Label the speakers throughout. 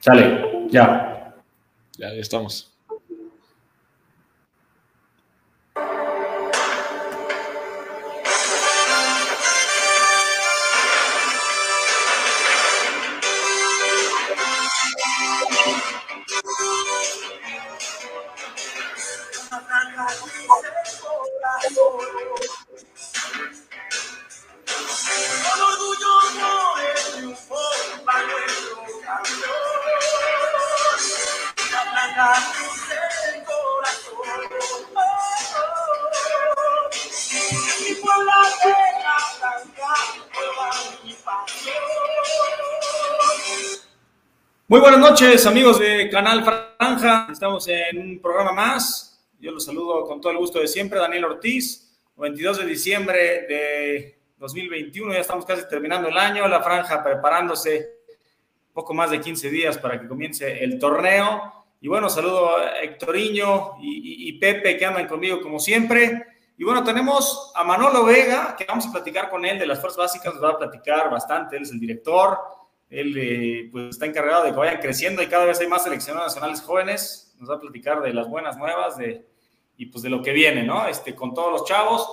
Speaker 1: Sale, ya.
Speaker 2: Ya, ya estamos.
Speaker 1: Muy buenas noches, amigos de Canal Franja. Estamos en un programa más. Yo los saludo con todo el gusto de siempre, Daniel Ortiz. 22 de diciembre de 2021, ya estamos casi terminando el año. La Franja preparándose poco más de 15 días para que comience el torneo. Y bueno, saludo a Héctoriño y, y Pepe que andan conmigo como siempre. Y bueno, tenemos a Manolo Vega, que vamos a platicar con él de las fuerzas básicas, nos va a platicar bastante, él es el director, él eh, pues, está encargado de que vayan creciendo y cada vez hay más seleccionados nacionales jóvenes. Nos va a platicar de las buenas nuevas de, y pues de lo que viene, ¿no? Este, con todos los chavos.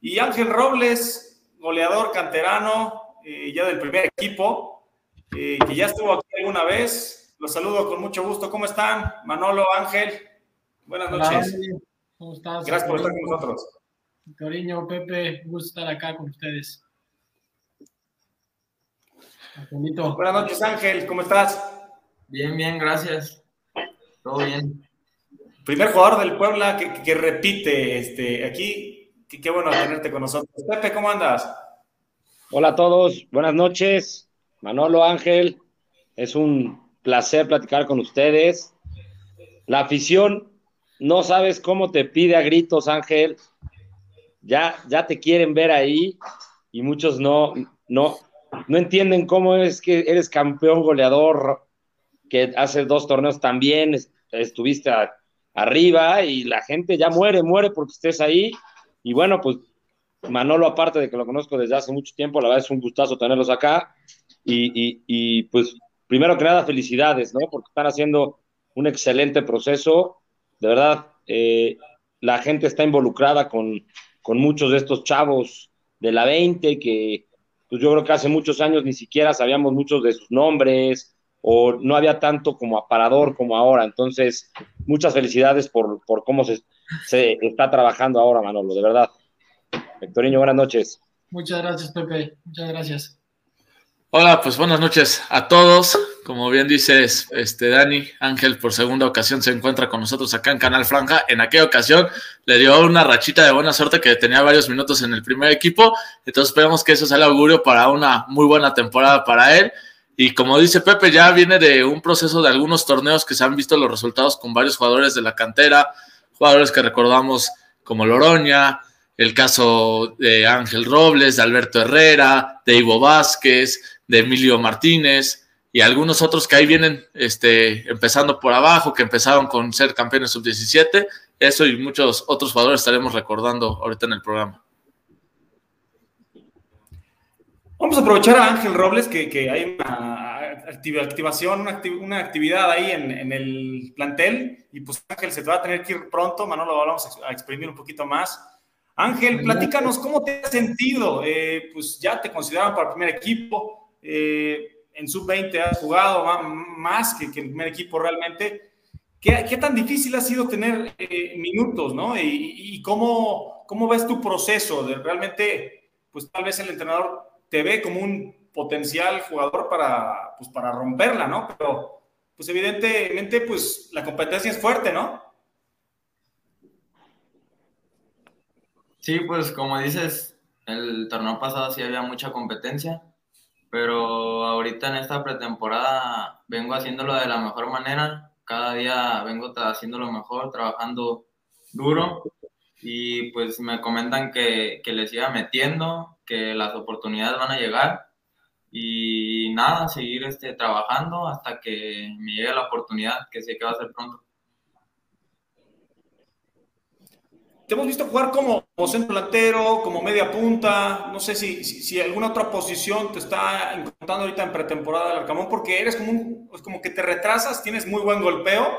Speaker 1: Y Ángel Robles, goleador canterano, eh, ya del primer equipo, eh, que ya estuvo aquí alguna vez. Los saludo con mucho gusto. ¿Cómo están? Manolo, Ángel. Buenas noches.
Speaker 3: ¿Cómo estás?
Speaker 1: Gracias por estar con nosotros.
Speaker 3: Cariño, Pepe, gusto estar acá con ustedes.
Speaker 1: Buenas noches, Ángel, ¿cómo estás?
Speaker 4: Bien, bien, gracias. Todo bien.
Speaker 1: Primer jugador del Puebla que, repite este, aquí. Qué, bueno tenerte con nosotros. Pepe, ¿cómo andas?
Speaker 5: Hola a todos, buenas noches. Manolo Ángel, es un placer platicar con ustedes. La afición, no sabes cómo te pide a gritos, Ángel. Ya, ya te quieren ver ahí y muchos no, no, no entienden cómo es que eres campeón goleador, que hace dos torneos también estuviste arriba y la gente ya muere, muere porque estés ahí. Y bueno, pues Manolo, aparte de que lo conozco desde hace mucho tiempo, la verdad es un gustazo tenerlos acá. Y, pues, primero que nada, felicidades, ¿no? Porque están haciendo un excelente proceso. De verdad, eh, la gente está involucrada con, con muchos de estos chavos de la 20 que pues yo creo que hace muchos años ni siquiera sabíamos muchos de sus nombres o no había tanto como aparador como ahora. Entonces, muchas felicidades por, por cómo se, se, está trabajando ahora, Manolo, de verdad. Vectoriño, buenas noches.
Speaker 3: Muchas gracias, Pepe. Muchas gracias.
Speaker 2: Hola, pues buenas noches a todos. Como bien dices, este Dani Ángel por segunda ocasión se encuentra con nosotros acá en Canal Franja. En aquella ocasión le dio una rachita de buena suerte que tenía varios minutos en el primer equipo. Entonces esperamos que eso sea el augurio para una muy buena temporada para él. Y como dice Pepe, ya viene de un proceso de algunos torneos que se han visto los resultados con varios jugadores de la cantera, jugadores que recordamos como Loroña, el caso de Ángel Robles, de Alberto Herrera, de Ivo Vázquez, de Emilio Martínez y algunos otros que ahí vienen este, empezando por abajo, que empezaron con ser campeones sub-17. Eso y muchos otros jugadores estaremos recordando ahorita en el programa.
Speaker 1: Vamos a aprovechar a Ángel Robles, que, hay una activación, una, actividad ahí en, el plantel, y pues Ángel se te va a tener que ir pronto, Manolo, vamos a exprimir un poquito más. Ángel, platícanos cómo te has sentido, eh, pues ya te consideraban para el primer equipo, eh, en sub-20 has jugado más que, el primer equipo realmente. ¿Qué, tan difícil ha sido tener eh, minutos, no? Y, cómo, cómo, ves tu proceso de realmente, pues tal vez el entrenador te ve como un potencial jugador para, pues, para romperla, ¿no? Pero, pues evidentemente, pues la competencia es fuerte, ¿no?
Speaker 4: Sí, pues como dices, el torneo pasado sí había mucha competencia pero ahorita en esta pretemporada vengo haciéndolo de la mejor manera, cada día vengo haciéndolo mejor, trabajando duro. Y pues me comentan que, que le siga metiendo, que las oportunidades van a llegar. Y nada, seguir este, trabajando hasta que me llegue la oportunidad, que sé que va a ser pronto.
Speaker 1: Te hemos visto jugar como, centro delantero, como media punta, no sé si, si, alguna otra posición te está encontrando ahorita en pretemporada del Arcamón, porque eres como, un, como que te retrasas, tienes muy buen golpeo.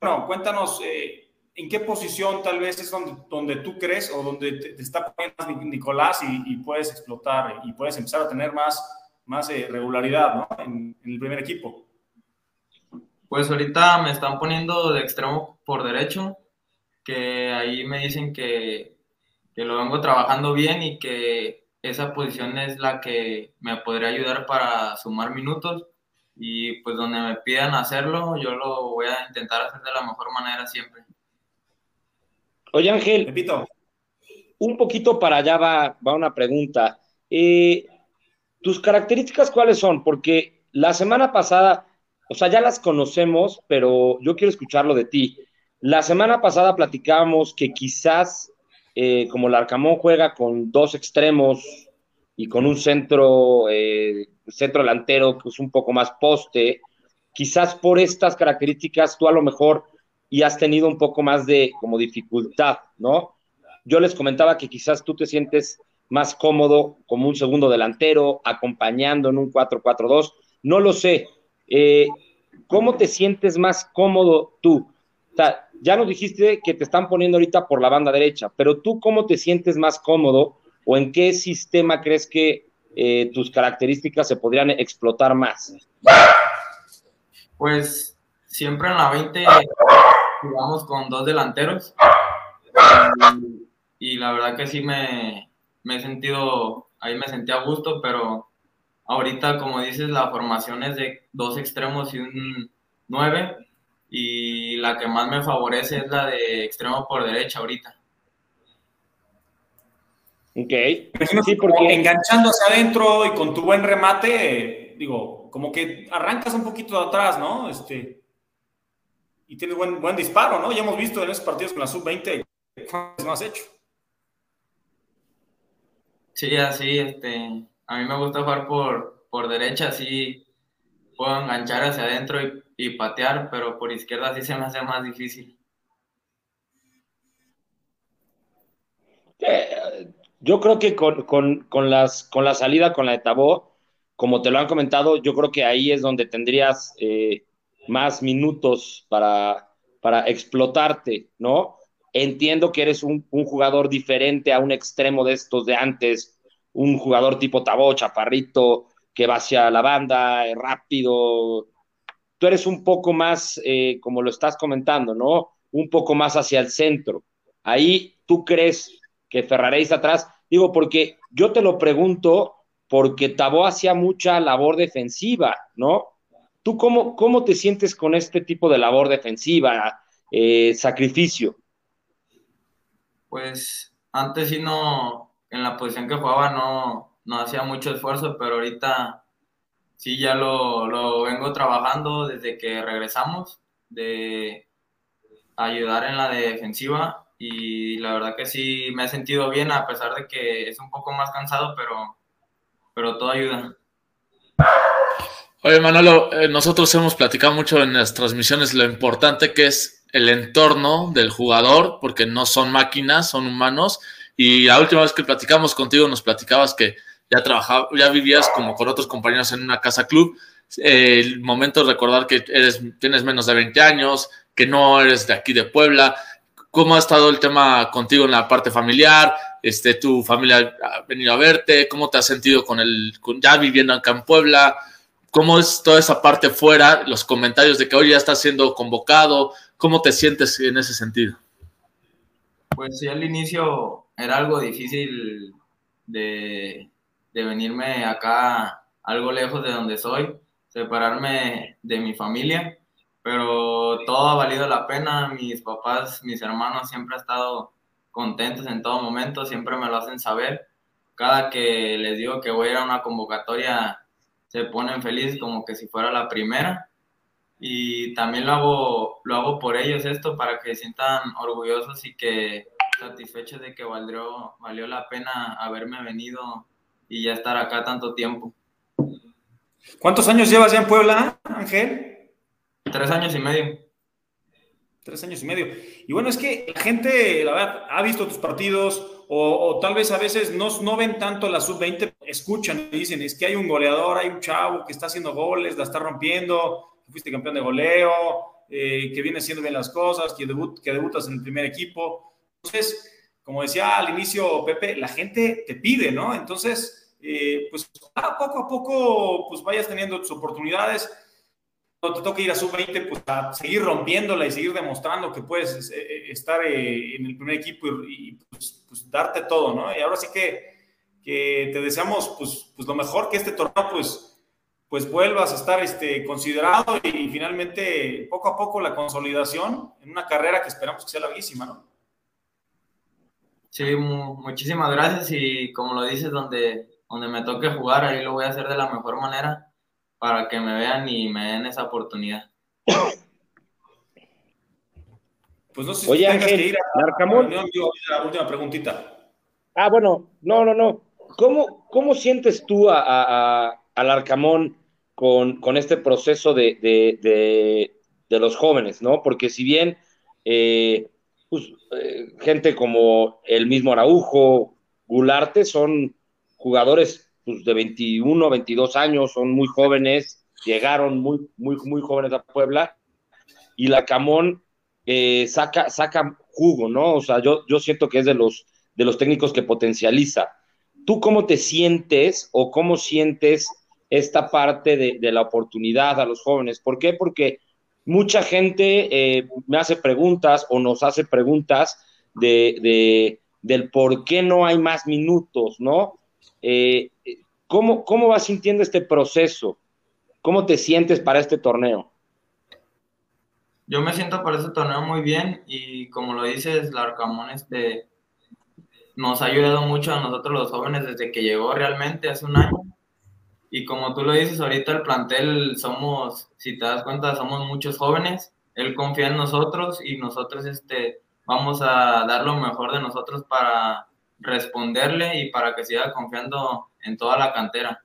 Speaker 1: Bueno, cuéntanos eh, en qué posición tal vez es donde, donde tú crees o donde te, está poniendo Nicolás y, puedes explotar y puedes empezar a tener más, más eh, regularidad ¿no? en, en el primer equipo.
Speaker 4: Pues ahorita me están poniendo de extremo por derecho que ahí me dicen que, que, lo vengo trabajando bien y que esa posición es la que me podría ayudar para sumar minutos y pues donde me pidan hacerlo, yo lo voy a intentar hacer de la mejor manera siempre.
Speaker 5: Oye Ángel, Repito. un poquito para allá va, va una pregunta. Eh, ¿Tus características cuáles son? Porque la semana pasada, o sea, ya las conocemos, pero yo quiero escucharlo de ti. La semana pasada platicábamos que quizás, eh, como el Arcamón juega con dos extremos y con un centro, eh, centro delantero que es un poco más poste, quizás por estas características tú a lo mejor y has tenido un poco más de como dificultad, ¿no? Yo les comentaba que quizás tú te sientes más cómodo como un segundo delantero, acompañando en un 4-4-2, no lo sé. Eh, ¿Cómo te sientes más cómodo tú? Ya nos dijiste que te están poniendo ahorita por la banda derecha, pero tú cómo te sientes más cómodo o en qué sistema crees que eh, tus características se podrían explotar más?
Speaker 4: Pues siempre en la 20 jugamos con dos delanteros y, la verdad que sí me, me, he sentido, ahí me sentí a gusto, pero ahorita como dices la formación es de dos extremos y un 9 y la que más me favorece es la de extremo por derecha ahorita.
Speaker 5: Ok.
Speaker 1: Sí, porque enganchando hacia adentro y con tu buen remate, digo, como que arrancas un poquito de atrás, ¿no? Este, y tienes buen, buen disparo, ¿no? Ya hemos visto en esos partidos con la sub-20 no has hecho.
Speaker 4: Sí, así, este, a mí me gusta jugar por, por derecha, así puedo enganchar hacia adentro y y patear, pero por izquierda sí se me hace más difícil.
Speaker 5: Eh, yo creo que con, las, con la salida con la de Tabó, como te lo han comentado, yo creo que ahí es donde tendrías eh, más minutos para, para explotarte, ¿no? Entiendo que eres un, un, jugador diferente a un extremo de estos de antes, un jugador tipo Tabó, chaparrito, que va hacia la banda, rápido, tú eres un poco más, eh, como lo estás comentando, ¿no? Un poco más hacia el centro. Ahí tú crees que Ferraréis atrás. Digo, porque yo te lo pregunto porque Tabó hacía mucha labor defensiva, ¿no? ¿Tú cómo, cómo te sientes con este tipo de labor defensiva, eh, sacrificio?
Speaker 4: Pues antes sí no, en la posición que jugaba no, no hacía mucho esfuerzo, pero ahorita sí, ya lo, lo vengo trabajando desde que regresamos, de ayudar en la defensiva y la verdad que sí me he sentido bien a pesar de que es un poco más cansado, pero, pero todo ayuda.
Speaker 2: Oye, Manolo, eh, nosotros hemos platicado mucho en las transmisiones lo importante que es el entorno del jugador, porque no son máquinas, son humanos. Y la última vez que platicamos contigo nos platicabas que ya trabajaba, ya vivías como con otros compañeros en una casa club. el momento de recordar que eres, tienes menos de 20 años, que no eres de aquí de Puebla. ¿Cómo ha estado el tema contigo en la parte familiar? Este, ¿Tu familia ha venido a verte? ¿Cómo te has sentido con el, ya viviendo acá en Puebla? ¿Cómo es toda esa parte fuera? Los comentarios de que hoy ya estás siendo convocado. ¿Cómo te sientes en ese sentido?
Speaker 4: Pues sí, al inicio era algo difícil de, de venirme acá algo lejos de donde soy, separarme de mi familia, pero todo ha valido la pena, mis papás, mis hermanos siempre han estado contentos en todo momento, siempre me lo hacen saber, cada que les digo que voy a ir a una convocatoria se ponen felices como que si fuera la primera. Y también lo hago, lo hago por ellos esto para que se sientan orgullosos y que satisfechos de que valió, valió la pena haberme venido y ya estar acá tanto tiempo.
Speaker 1: ¿Cuántos años llevas ya en Puebla, Ángel?
Speaker 4: Tres años y medio.
Speaker 1: tres años y medio. Y bueno, es que la gente, la verdad, ha visto tus partidos o, tal vez a veces no, no ven tanto la sub-20, escuchan y dicen, es que hay un goleador, hay un chavo que está haciendo goles, la está rompiendo, fuiste campeón de goleo, eh, que viene haciendo bien las cosas, que, debut, que debutas en el primer equipo. Entonces, como decía al inicio Pepe, la gente te pide, ¿no? Entonces, eh, pues poco a poco, pues vayas teniendo tus oportunidades te toca ir a sub-20, pues a seguir rompiéndola y seguir demostrando que puedes eh, eh, estar eh, en el primer equipo y, pues, pues, darte todo, ¿no? Y ahora sí que, que, te deseamos pues, pues lo mejor, que este torneo pues, pues vuelvas a estar este, considerado y, finalmente poco a poco la consolidación en una carrera que esperamos que sea larguísima, ¿no?
Speaker 4: Sí, muchísimas gracias y como lo dices, donde, donde me toque jugar, ahí lo voy a hacer de la mejor manera para que me vean y me den esa oportunidad.
Speaker 1: Pues no sé si Oye, tengas que ir a,
Speaker 5: Marcamón.
Speaker 1: la última preguntita.
Speaker 5: Ah, bueno, no, no, no. ¿Cómo, cómo sientes tú a, al Arcamón con, con, este proceso de, de, de, los jóvenes, no? Porque si bien eh, pues, eh, gente como el mismo Araujo, Gularte, son jugadores pues, de 21, 22 años, son muy jóvenes, llegaron muy, muy, muy jóvenes a Puebla, y la Camón eh, saca, saca jugo, ¿no? O sea, yo, yo siento que es de los, de los técnicos que potencializa. ¿Tú cómo te sientes o cómo sientes esta parte de, la oportunidad a los jóvenes? ¿Por qué? Porque mucha gente eh, me hace preguntas o nos hace preguntas de, de, del por qué no hay más minutos, ¿no? Eh, ¿cómo, ¿Cómo vas sintiendo este proceso? ¿Cómo te sientes para este torneo?
Speaker 4: Yo me siento para este torneo muy bien y como lo dices, Larcamón este, nos ha ayudado mucho a nosotros los jóvenes desde que llegó realmente hace un año. Y como tú lo dices, ahorita el plantel somos, si te das cuenta, somos muchos jóvenes. Él confía en nosotros y nosotros este, vamos a dar lo mejor de nosotros para responderle y para que siga confiando en toda la cantera.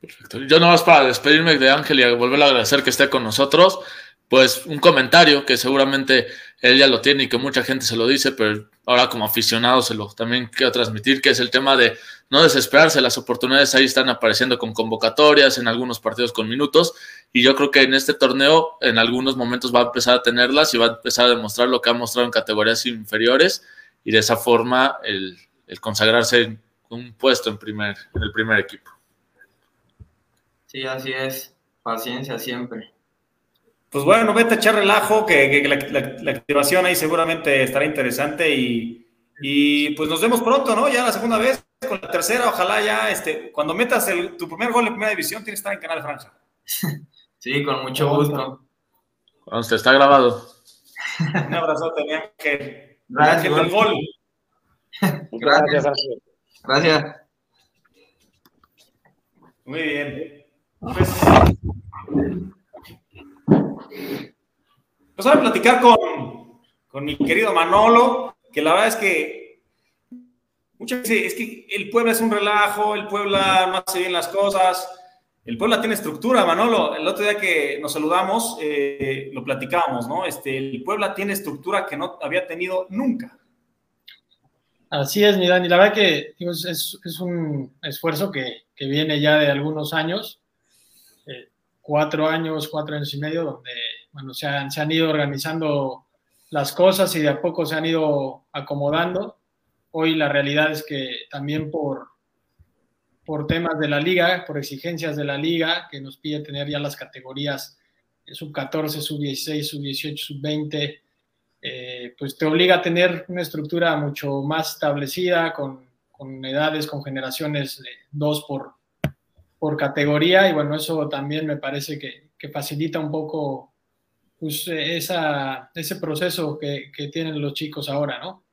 Speaker 2: Perfecto. Yo nomás para despedirme de Ángel y volver a agradecer que esté con nosotros, pues un comentario que seguramente él ya lo tiene y que mucha gente se lo dice, pero ahora como aficionado se lo también quiero transmitir, que es el tema de no desesperarse, las oportunidades ahí están apareciendo con convocatorias, en algunos partidos con minutos, y yo creo que en este torneo en algunos momentos va a empezar a tenerlas y va a empezar a demostrar lo que ha mostrado en categorías inferiores y de esa forma el, consagrarse en un puesto en, primer, en el primer equipo.
Speaker 4: Sí, así es. Paciencia siempre.
Speaker 1: Pues bueno, vete a echar relajo, que, la, activación ahí seguramente estará interesante y, y, pues nos vemos pronto, ¿no? Ya la segunda vez, con la tercera, ojalá ya, este, cuando metas el, tu primer gol en primera división, tienes que estar en Canal Franja.
Speaker 4: Sí, con mucho gusto.
Speaker 2: Cuando se está grabado.
Speaker 1: Un abrazote, mi ángel. Gracias. El gol.
Speaker 4: Gracias. Gracias.
Speaker 1: Muy bien. Pues, pues a platicar con, con mi querido Manolo, que la verdad es que muchas veces es que el Puebla es un relajo, el Puebla no hace bien las cosas, el Puebla tiene estructura, Manolo. El otro día que nos saludamos, eh, lo platicábamos, ¿no? Este, el Puebla tiene estructura que no había tenido nunca.
Speaker 3: Así es, mi Dani. La verdad que es, un esfuerzo que, viene ya de algunos años, eh, cuatro años, cuatro años y medio, donde bueno, se han, se han ido organizando las cosas y de a poco se han ido acomodando. Hoy la realidad es que también por, por temas de la liga, por exigencias de la liga, que nos pide tener ya las categorías sub 14, sub 16, sub 18, sub 20, pues te obliga a tener una estructura mucho más establecida, con, con edades, con generaciones de dos por, por categoría, y bueno, eso también me parece que, que facilita un poco pues, esa, ese proceso que, que tienen los chicos ahora, ¿no?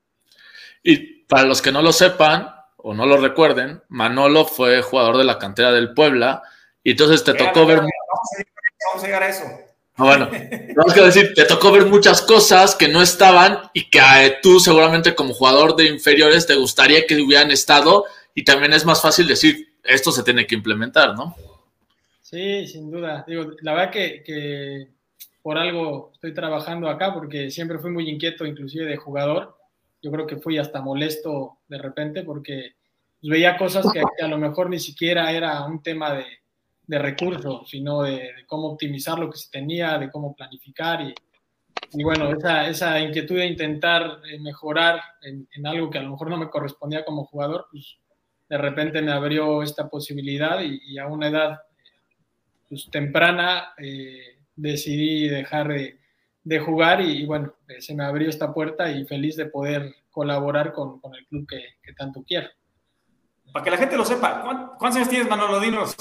Speaker 2: Y para los que no lo sepan, o no lo recuerden, Manolo fue jugador de la cantera del Puebla y entonces te tocó ver...
Speaker 1: Vamos a, llegar a eso.
Speaker 2: Ah, bueno, vamos a decir, te tocó ver muchas cosas que no estaban y que eh, tú seguramente como jugador de inferiores te gustaría que hubieran estado y también es más fácil decir, esto se tiene que implementar, ¿no?
Speaker 3: Sí, sin duda. Digo, la verdad que, por algo estoy trabajando acá, porque siempre fui muy inquieto, inclusive de jugador. Yo creo que fui hasta molesto de repente porque veía cosas que, a lo mejor ni siquiera era un tema de, de recursos, sino de, cómo optimizar lo que se tenía, de cómo planificar y, y bueno, esa, esa, inquietud de intentar eh, mejorar en, en, algo que a lo mejor no me correspondía como jugador, pues de repente me abrió esta posibilidad y, a una edad pues, temprana eh, decidí dejar de, de jugar y, bueno, eh, se me abrió esta puerta y feliz de poder colaborar con, con el club que, que, tanto quiero.
Speaker 1: Para que la gente lo sepa, ¿cuántos años tienes, Manolo Dinos?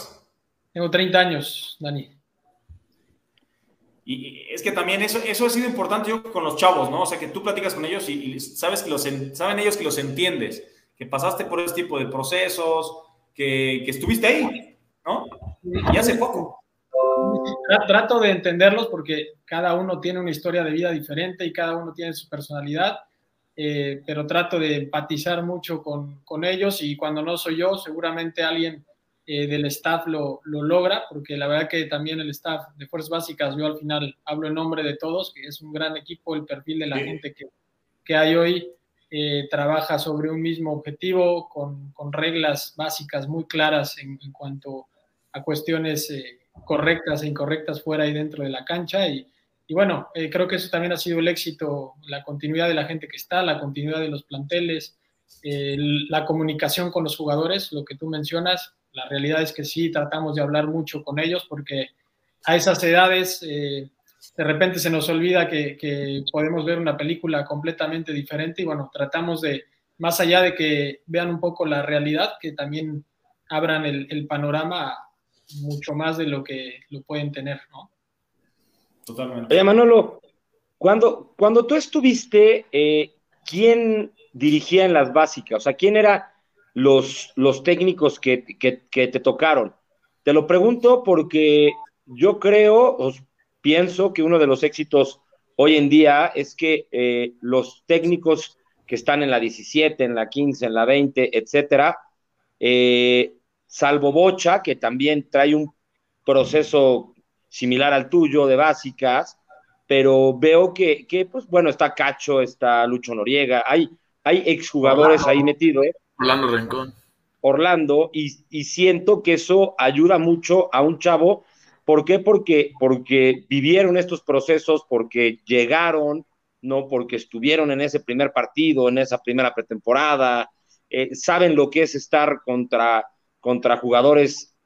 Speaker 3: Tengo 30 años, Dani.
Speaker 1: Y es que también eso, eso ha sido importante yo con los chavos, ¿no? O sea, que tú platicas con ellos y, sabes que los, saben ellos que los entiendes, que pasaste por ese tipo de procesos, que, que estuviste ahí, ¿no? Y hace poco.
Speaker 3: Trato de entenderlos porque cada uno tiene una historia de vida diferente y cada uno tiene su personalidad, eh, pero trato de empatizar mucho con, con ellos y cuando no soy yo, seguramente alguien eh, del staff lo, lo, logra, porque la verdad que también el staff de Fuerzas Básicas, yo al final hablo en nombre de todos, que es un gran equipo, el perfil de la gente que, que, hay hoy eh, trabaja sobre un mismo objetivo, con, con reglas básicas muy claras en, en cuanto a cuestiones eh, correctas e incorrectas fuera y dentro de la cancha. Y, y bueno, eh, creo que eso también ha sido el éxito, la continuidad de la gente que está, la continuidad de los planteles, la comunicación con los jugadores, lo que tú mencionas, la realidad es que sí, tratamos de hablar mucho con ellos porque a esas edades eh, de repente se nos olvida que, que, podemos ver una película completamente diferente y bueno, tratamos de, más allá de que vean un poco la realidad, que también abran el panorama mucho más de lo que lo pueden tener, ¿no?
Speaker 5: Totalmente. Oye, Manolo, cuando, cuando tú estuviste, eh, ¿quién dirigía en las básicas? O sea, ¿quién era los, los técnicos que, que, que, te tocaron. Te lo pregunto porque yo creo, os pienso que uno de los éxitos hoy en día es que eh, los técnicos que están en la 17, en la 15, en la 20, etcétera, eh, salvo Bocha, que también trae un proceso similar al tuyo de básicas, pero veo que, que pues bueno, está Cacho, está Lucho Noriega, hay, hay exjugadores ahí metidos, ¿eh?
Speaker 2: Orlando Rincón.
Speaker 5: Orlando, y, y, siento que eso ayuda mucho a un chavo. ¿Por qué? Porque, porque vivieron estos procesos, porque llegaron, no porque estuvieron en ese primer partido, en esa primera pretemporada, eh, saben lo que es estar contra, contra jugadores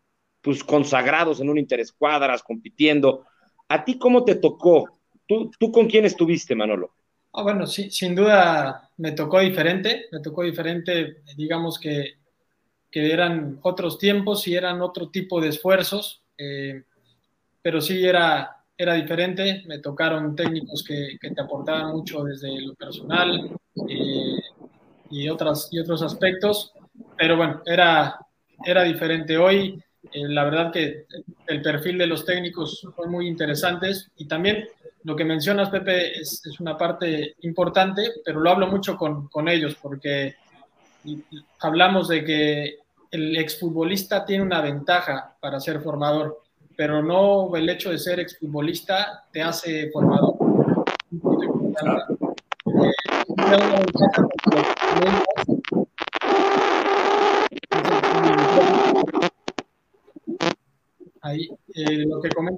Speaker 5: pues, consagrados en un interescuadras, compitiendo. ¿A ti cómo te tocó? ¿Tú, tú con quién estuviste, Manolo?
Speaker 3: Ah, bueno, sí, sin duda me tocó diferente, me tocó diferente, digamos que, que eran otros tiempos y eran otro tipo de esfuerzos, eh, pero sí era, era diferente, me tocaron técnicos que, que te aportaban mucho desde lo personal eh, y, otras, y otros aspectos, pero bueno, era, era diferente. Hoy, eh, la verdad que el perfil de los técnicos fue muy interesantes y también lo que mencionas, Pepe, es, es, una parte importante, pero lo hablo mucho con, con, ellos porque hablamos de que el exfutbolista tiene una ventaja para ser formador, pero no el hecho de ser exfutbolista te hace formador. Ahí,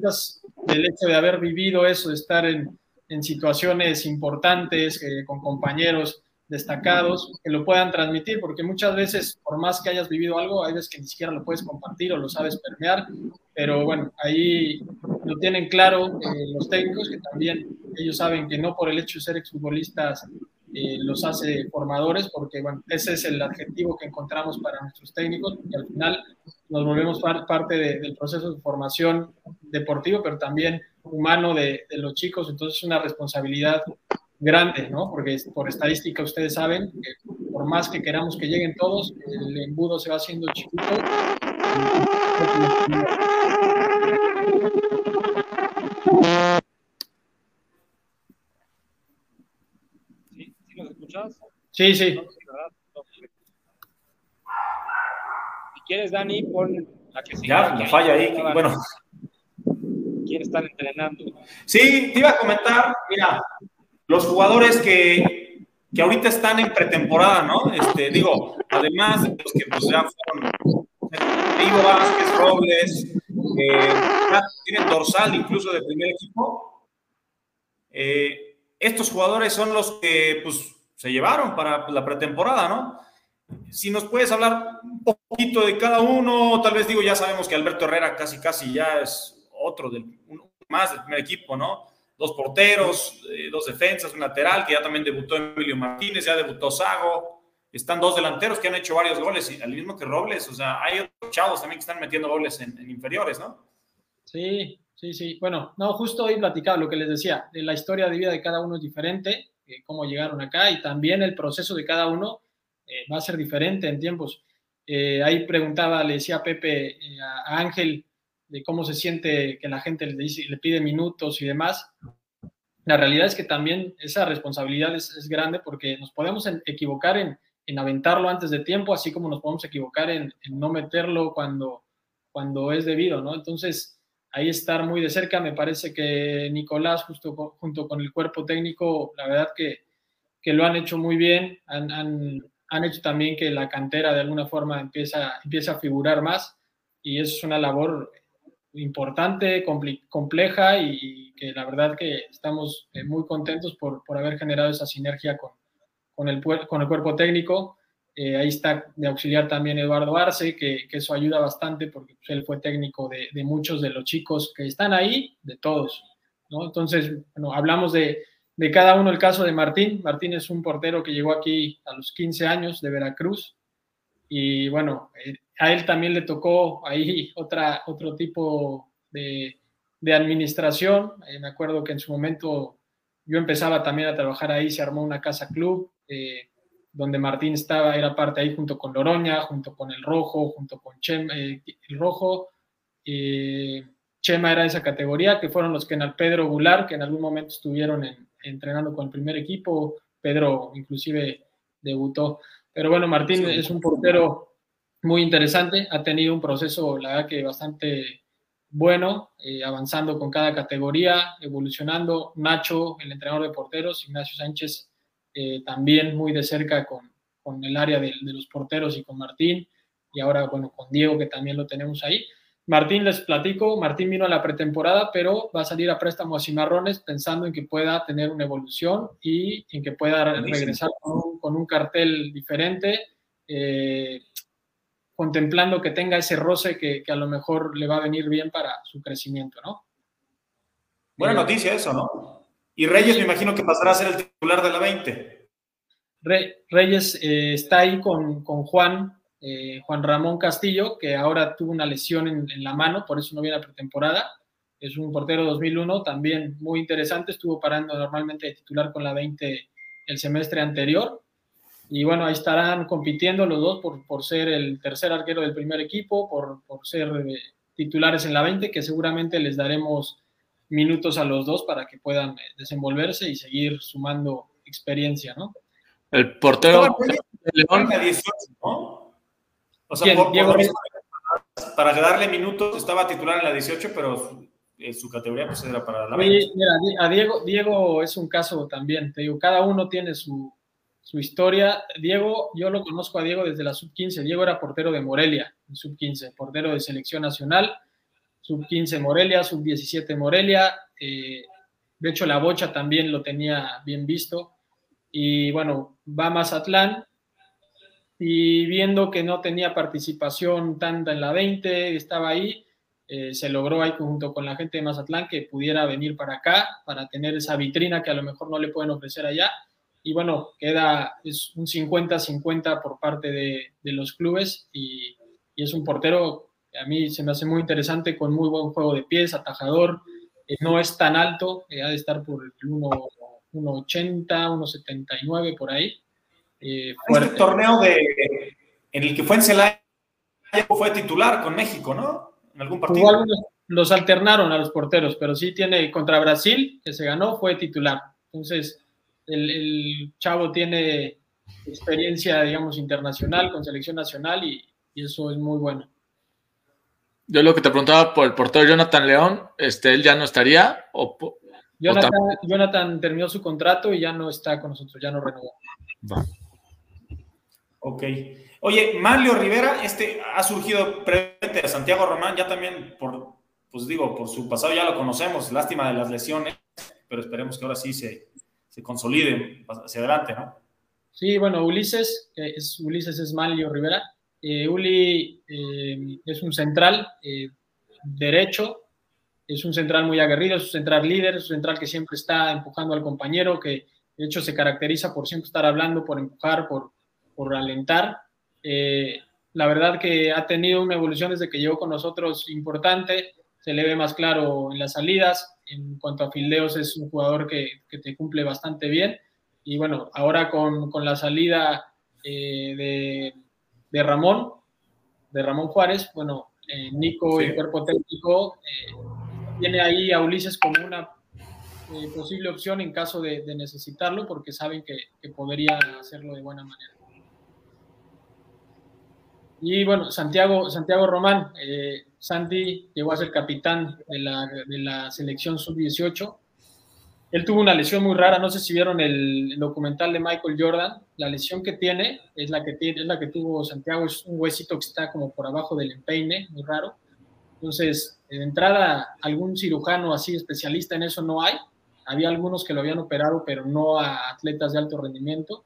Speaker 3: lo que comentas del hecho de haber vivido eso, de estar en, en situaciones importantes, eh, con compañeros destacados, que lo puedan transmitir, porque muchas veces, por más que hayas vivido algo, hay veces que ni siquiera lo puedes compartir o lo sabes permear, pero bueno, ahí lo tienen claro eh, los técnicos, que también ellos saben que no por el hecho de ser exfutbolistas eh, los hace formadores, porque bueno, ese es el adjetivo que encontramos para nuestros técnicos, y al final nos volvemos parte de, del proceso de formación deportivo, pero también humano de, de, los chicos, entonces es una responsabilidad grande, ¿no? Porque por estadística ustedes saben que por más que queramos que lleguen todos, el embudo se va haciendo chiquito.
Speaker 5: ¿Sí? ¿Sí nos escuchas?
Speaker 3: Sí, sí.
Speaker 5: Quieres, Dani, pon la que
Speaker 1: sigue. Ya, la falla ahí. Bueno.
Speaker 5: quién están entrenando.
Speaker 1: Sí, te iba a comentar, mira, los jugadores que, que ahorita están en pretemporada, ¿no? Este, digo, además de los que pues, ya fueron Diego Vázquez, Robles, eh, tienen dorsal incluso de primer equipo. Eh, estos jugadores son los que pues, se llevaron para la pretemporada, ¿no? Si nos puedes hablar un poquito de cada uno, tal vez digo, ya sabemos que Alberto Herrera casi casi ya es otro del, más del primer equipo, ¿no? Dos porteros, eh, dos defensas, un lateral, que ya también debutó Emilio Martínez, ya debutó Sago, están dos delanteros que han hecho varios goles, y al mismo que Robles, o sea, hay otros chavos también que están metiendo goles en, inferiores, ¿no?
Speaker 3: Sí, sí, sí. Bueno, no, justo hoy platicaba lo que les decía, de la historia de vida de cada uno es diferente, eh, cómo llegaron acá y también el proceso de cada uno eh, va a ser diferente en tiempos. Eh, ahí preguntaba, le decía a Pepe, a, Ángel, de cómo se siente que la gente le, dice, le pide minutos y demás. La realidad es que también esa responsabilidad es, grande porque nos podemos equivocar en, en, aventarlo antes de tiempo, así como nos podemos equivocar en, no meterlo cuando, cuando es debido, ¿no? Entonces, ahí estar muy de cerca, me parece que Nicolás, justo junto con el cuerpo técnico, la verdad que, que lo han hecho muy bien, han, han, han hecho también que la cantera de alguna forma empieza, empieza a figurar más y es una labor importante, compleja y, que la verdad que estamos eh, muy contentos por, por haber generado esa sinergia con, con, el, con el cuerpo técnico. Eh, ahí está de auxiliar también Eduardo Arce, que, que eso ayuda bastante porque pues, él fue técnico de, de, muchos de los chicos que están ahí, de todos. ¿no? Entonces, bueno, hablamos de, de cada uno el caso de Martín. Martín es un portero que llegó aquí a los 15 años de Veracruz y bueno, eh, a él también le tocó ahí otra, otro tipo de, de administración. Eh, me acuerdo que en su momento yo empezaba también a trabajar ahí, se armó una casa club eh, donde Martín estaba, era parte ahí junto con Loroña, junto con el Rojo, junto con Chema, el Rojo. Chema era de esa categoría, que fueron los que en Pedro Goulart, que en algún momento estuvieron en, entrenando con el primer equipo. Pedro inclusive debutó. Pero bueno, Martín es un portero muy interesante, ha tenido un proceso, la verdad que bastante bueno, eh, avanzando con cada categoría, evolucionando. Nacho, el entrenador de porteros, Ignacio Sánchez, eh, también muy de cerca con, con el área de, de, los porteros y con Martín, y ahora, bueno, con Diego, que también lo tenemos ahí. Martín, les platico, Martín vino a la pretemporada, pero va a salir a préstamo a Cimarrones pensando en que pueda tener una evolución y en que pueda regresar con un, cartel diferente, eh, contemplando que tenga ese roce que, a lo mejor le va a venir bien para su crecimiento, ¿no?
Speaker 1: Buena eh, noticia eso, ¿no? Y Reyes me imagino que pasará a ser el titular de la 20.
Speaker 3: Reyes eh, está ahí con, con Juan, eh, Juan Ramón Castillo, que ahora tuvo una lesión en, la mano, por eso no viene a pretemporada. Es un portero 2001, también muy interesante, estuvo parando normalmente de titular con la 20 el semestre anterior. Y bueno, ahí estarán compitiendo los dos por, por ser el tercer arquero del primer equipo, por, por ser eh, titulares en la 20, que seguramente les daremos minutos a los dos para que puedan eh, desenvolverse y seguir sumando experiencia, ¿no?
Speaker 2: El portero
Speaker 1: León 18, ¿no? O sea, para, darle minutos estaba titular en la 18, pero en su categoría pues era para la 20.
Speaker 3: mira, a Diego, Diego es un caso también, te digo, cada uno tiene su, su historia. Diego, yo lo conozco a Diego desde la sub-15. Diego era portero de Morelia, sub-15, portero de selección nacional, sub-15 Morelia, sub-17 Morelia. Eh, de hecho, la bocha también lo tenía bien visto. Y bueno, va a Mazatlán y viendo que no tenía participación tanta en la 20, estaba ahí, eh, se logró ahí junto con la gente de Mazatlán que pudiera venir para acá, para tener esa vitrina que a lo mejor no le pueden ofrecer allá. Y bueno, queda es un 50-50 por parte de, de, los clubes y, y, es un portero a mí se me hace muy interesante, con muy buen juego de pies, atajador, eh, no es tan alto, eh, ha de estar por el 1,80, 1,79 por ahí
Speaker 1: eh, este torneo de, en el que fue en Celaya fue titular con México, ¿no? En algún partido.
Speaker 3: los alternaron a los porteros, pero sí tiene contra Brasil, que se ganó, fue titular. Entonces, el, chavo tiene experiencia, digamos, internacional con selección nacional y, eso es muy bueno.
Speaker 2: Yo lo que te preguntaba por el portero Jonathan León, este, ¿él ya no estaría? O,
Speaker 3: Jonathan, Jonathan, terminó su contrato y ya no está con nosotros, ya no renovó.
Speaker 1: Ok. Oye, Mario Rivera, este ha surgido previamente a Santiago Román, ya también por, pues digo, por su pasado ya lo conocemos, lástima de las lesiones, pero esperemos que ahora sí se, se consolide hacia adelante, ¿no?
Speaker 3: Sí, bueno, Ulises, es, Ulises es Mario Rivera. Eh, Uli eh, es un central eh, derecho, es un central muy aguerrido, es un central líder, es un central que siempre está empujando al compañero, que de hecho se caracteriza por siempre estar hablando, por empujar, por, por alentar. la verdad que ha tenido una evolución desde que llegó con nosotros importante, se le ve más claro en las salidas, en cuanto a fildeos es un jugador que, que te cumple bastante bien y bueno, ahora con, con la salida eh, de, de, Ramón, de Ramón Juárez, bueno, eh, Nico, y el cuerpo técnico, eh, tiene ahí a Ulises como una posible opción en caso de, de necesitarlo, porque saben que, que, podría hacerlo de buena manera. Y bueno, Santiago, Santiago Román, Santi llegó a ser capitán de la, de la selección sub-18 él tuvo una lesión muy rara, no sé si vieron el, documental de Michael Jordan, la lesión que tiene es la que, tiene, es la que tuvo Santiago, es un huesito que está como por abajo del empeine, muy raro. Entonces, de entrada, algún cirujano así especialista en eso no hay. Había algunos que lo habían operado, pero no a atletas de alto rendimiento.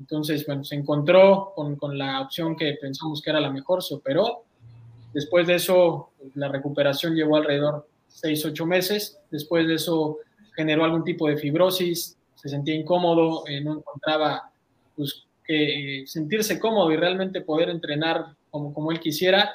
Speaker 3: Entonces, bueno, se encontró con, con la opción que pensamos que era la mejor, se operó. Después de eso, la recuperación llevó alrededor 6, 8 meses. Después de eso, generó algún tipo de fibrosis, se sentía incómodo, eh, no encontraba pues, que, sentirse cómodo y realmente poder entrenar como, como él quisiera.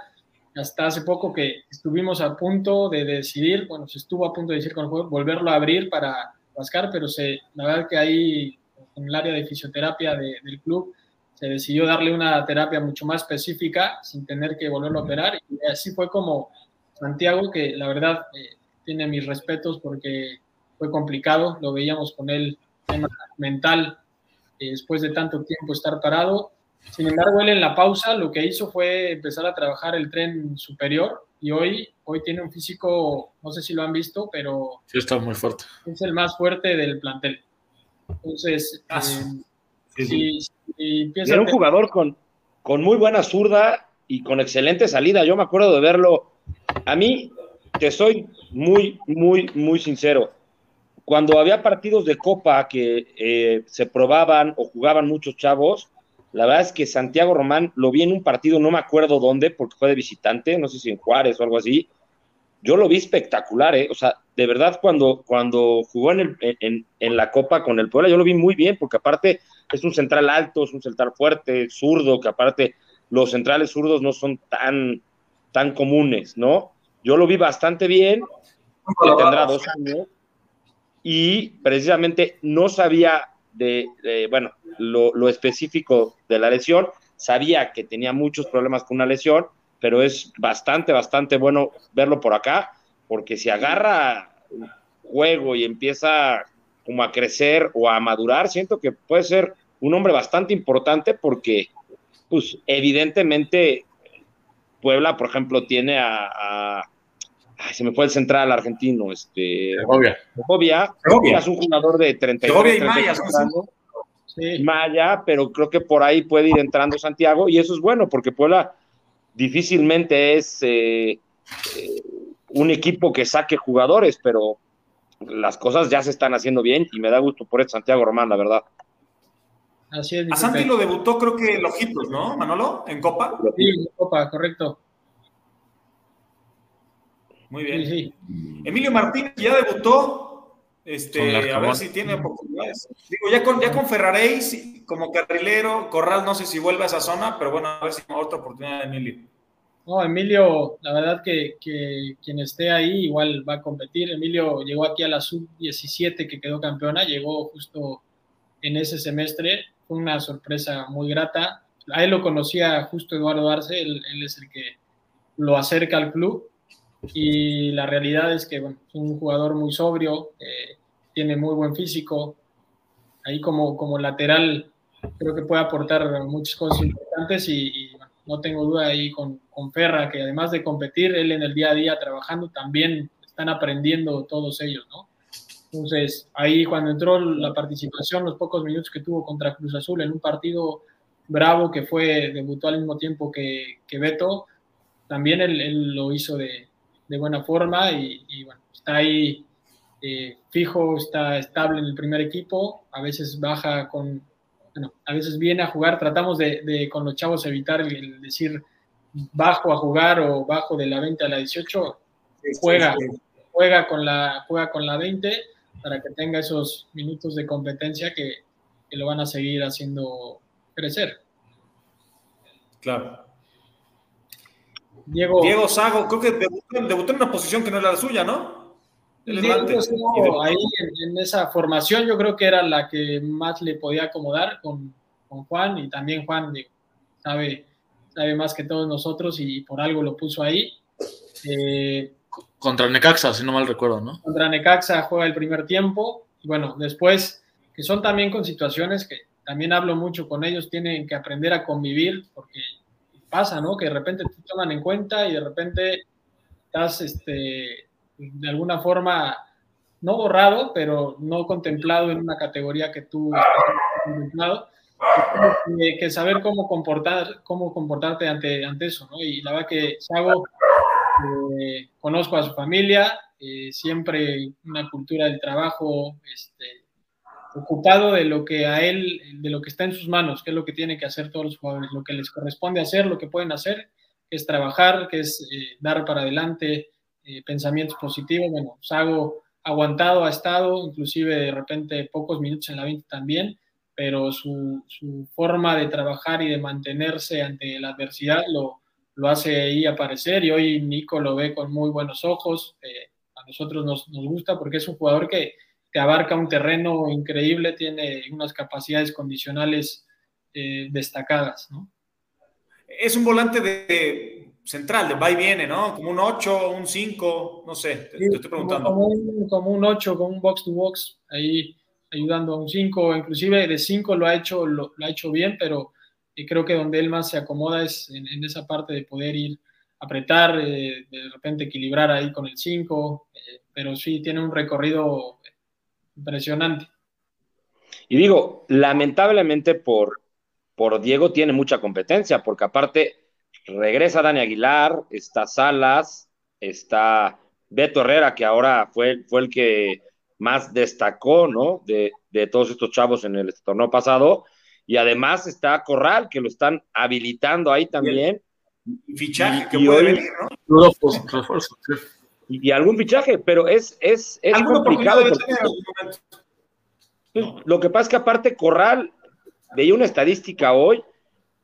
Speaker 3: Hasta hace poco que estuvimos a punto de decidir, bueno, se estuvo a punto de decir con el juego, volverlo a abrir para rascar, pero se, la verdad que ahí en el área de fisioterapia del club se decidió darle una terapia mucho más específica sin tener que volverlo a operar. Y así fue como Santiago, que la verdad eh, tiene mis respetos porque fue complicado, lo veíamos con él tema mental eh, después de tanto tiempo estar parado. Sin embargo, él en la pausa lo que hizo fue empezar a trabajar el tren superior y hoy, hoy tiene un físico, no sé si lo han visto, pero...
Speaker 2: Sí, está muy fuerte.
Speaker 3: Es el más fuerte del plantel. Entonces, ah,
Speaker 5: eh, era un jugador con, con muy buena zurda y con excelente salida. Yo me acuerdo de verlo. A mí, que soy muy, muy, muy sincero, cuando había partidos de Copa que eh, se probaban o jugaban muchos chavos, la verdad es que Santiago Román lo vi en un partido, no me acuerdo dónde, porque fue de visitante, no sé si en Juárez o algo así. Yo lo vi espectacular, ¿eh? O sea, de verdad, cuando, cuando jugó en, el, en, la Copa con el Puebla, yo lo vi muy bien, porque aparte es un central alto, es un central fuerte, zurdo, que aparte los centrales zurdos no son tan, tan comunes, ¿no? Yo lo vi bastante bien, tendrá dos años, y precisamente no sabía de, bueno, lo, específico de la lesión, sabía que tenía muchos problemas con una lesión, pero es bastante, bastante bueno verlo por acá, porque si agarra juego y empieza como a crecer o a madurar, siento que puede ser un hombre bastante importante porque, pues, evidentemente, Puebla, por ejemplo, tiene a Ay, se me fue el central argentino, este. Segovia. Segovia. Es un jugador de 33 y Maya, años. Sí. Maya, pero creo que por ahí puede ir entrando Santiago y eso es bueno porque Puebla difícilmente es eh, eh, un equipo que saque jugadores, pero las cosas ya se están haciendo bien y me da gusto por eso Santiago Román, la verdad.
Speaker 1: Así es, a Santi lo debutó creo que en Ojitos, ¿no, Manolo? ¿En Copa?
Speaker 3: Sí, en Copa, correcto.
Speaker 1: Muy bien. Emilio Martínez ya debutó. Este, a ver si tiene oportunidades. Digo, ya con, ya con Ferraréis como carrilero, Corral, no sé si vuelve a esa zona, pero bueno, a ver si hay otra oportunidad de Emilio.
Speaker 3: No, Emilio, la verdad que, que, quien esté ahí igual va a competir. Emilio llegó aquí a la sub-17 que quedó campeona, llegó justo en ese semestre. Fue una sorpresa muy grata. A él lo conocía justo Eduardo Arce, él, él es el que lo acerca al club y la realidad es que bueno, es un jugador muy sobrio, eh, tiene muy buen físico, ahí como, como lateral creo que puede aportar muchas cosas importantes y, no tengo duda ahí con, con Ferra, que además de competir, él en el día a día trabajando, también están aprendiendo todos ellos, ¿no? Entonces, ahí cuando entró la participación, los pocos minutos que tuvo contra Cruz Azul en un partido bravo que fue, debutó al mismo tiempo que, que Beto, también él, lo hizo de, de buena forma y, bueno, está ahí eh, fijo, está estable en el primer equipo, a veces baja con, bueno, a veces viene a jugar, tratamos de, de con los chavos evitar el, decir bajo a jugar o bajo de la 20 a la 18, juega, juega con la, juega con la 20 para que tenga esos minutos de competencia que, lo van a seguir haciendo crecer.
Speaker 1: Claro. Diego, Diego Sago, creo que debutó, en una posición que no era la suya, ¿no?
Speaker 3: ahí en, esa formación yo creo que era la que más le podía acomodar con, Juan y también Juan sabe, sabe más que todos nosotros y por algo lo puso ahí. Eh,
Speaker 2: contra Necaxa, si no mal recuerdo, ¿no?
Speaker 3: Contra Necaxa juega el primer tiempo y bueno, después, que son también con situaciones que también hablo mucho con ellos, tienen que aprender a convivir porque pasa, ¿no? Que de repente te toman en cuenta y de repente estás, este, de alguna forma, no borrado, pero no contemplado en una categoría que tú has contemplado. Que, que, saber cómo comportar, cómo comportarte ante, ante eso, ¿no? Y la verdad que Sago eh, conozco a su familia, eh, siempre una cultura del trabajo este, ocupado de lo que a él, de lo que está en sus manos, que es lo que tienen que hacer todos los jugadores, lo que les corresponde hacer, lo que pueden hacer, que es trabajar, que es eh, dar para adelante pensamientos positivos. Bueno, Sago aguantado ha estado, inclusive de repente pocos minutos en la 20 también, pero su, su forma de trabajar y de mantenerse ante la adversidad lo, lo hace ahí aparecer y hoy Nico lo ve con muy buenos ojos. Eh, a nosotros nos, nos, gusta porque es un jugador que, que, abarca un terreno increíble, tiene unas capacidades condicionales eh, destacadas. ¿no?
Speaker 1: Es un volante de, central, de va y viene, ¿no? Como un 8, un 5, no sé, te, te estoy preguntando.
Speaker 3: Como un, como un 8, como un box to box, ahí ayudando a un 5, inclusive de 5 lo ha hecho, lo, lo ha hecho bien, pero y creo que donde él más se acomoda es en, esa parte de poder ir apretar, eh, de repente equilibrar ahí con el 5, eh, pero sí tiene un recorrido impresionante.
Speaker 5: Y digo, lamentablemente por, por Diego tiene mucha competencia, porque aparte regresa Dani Aguilar, está Salas, está Beto Herrera, que ahora fue, fue el que más destacó, ¿no? De, de todos estos chavos en el torneo pasado, y además está Corral, que lo están habilitando ahí también.
Speaker 1: Y fichaje que puede venir, ¿no?
Speaker 5: Y, algún fichaje, pero es, es, es complicado. Lo que pasa es que aparte Corral, veía una estadística hoy,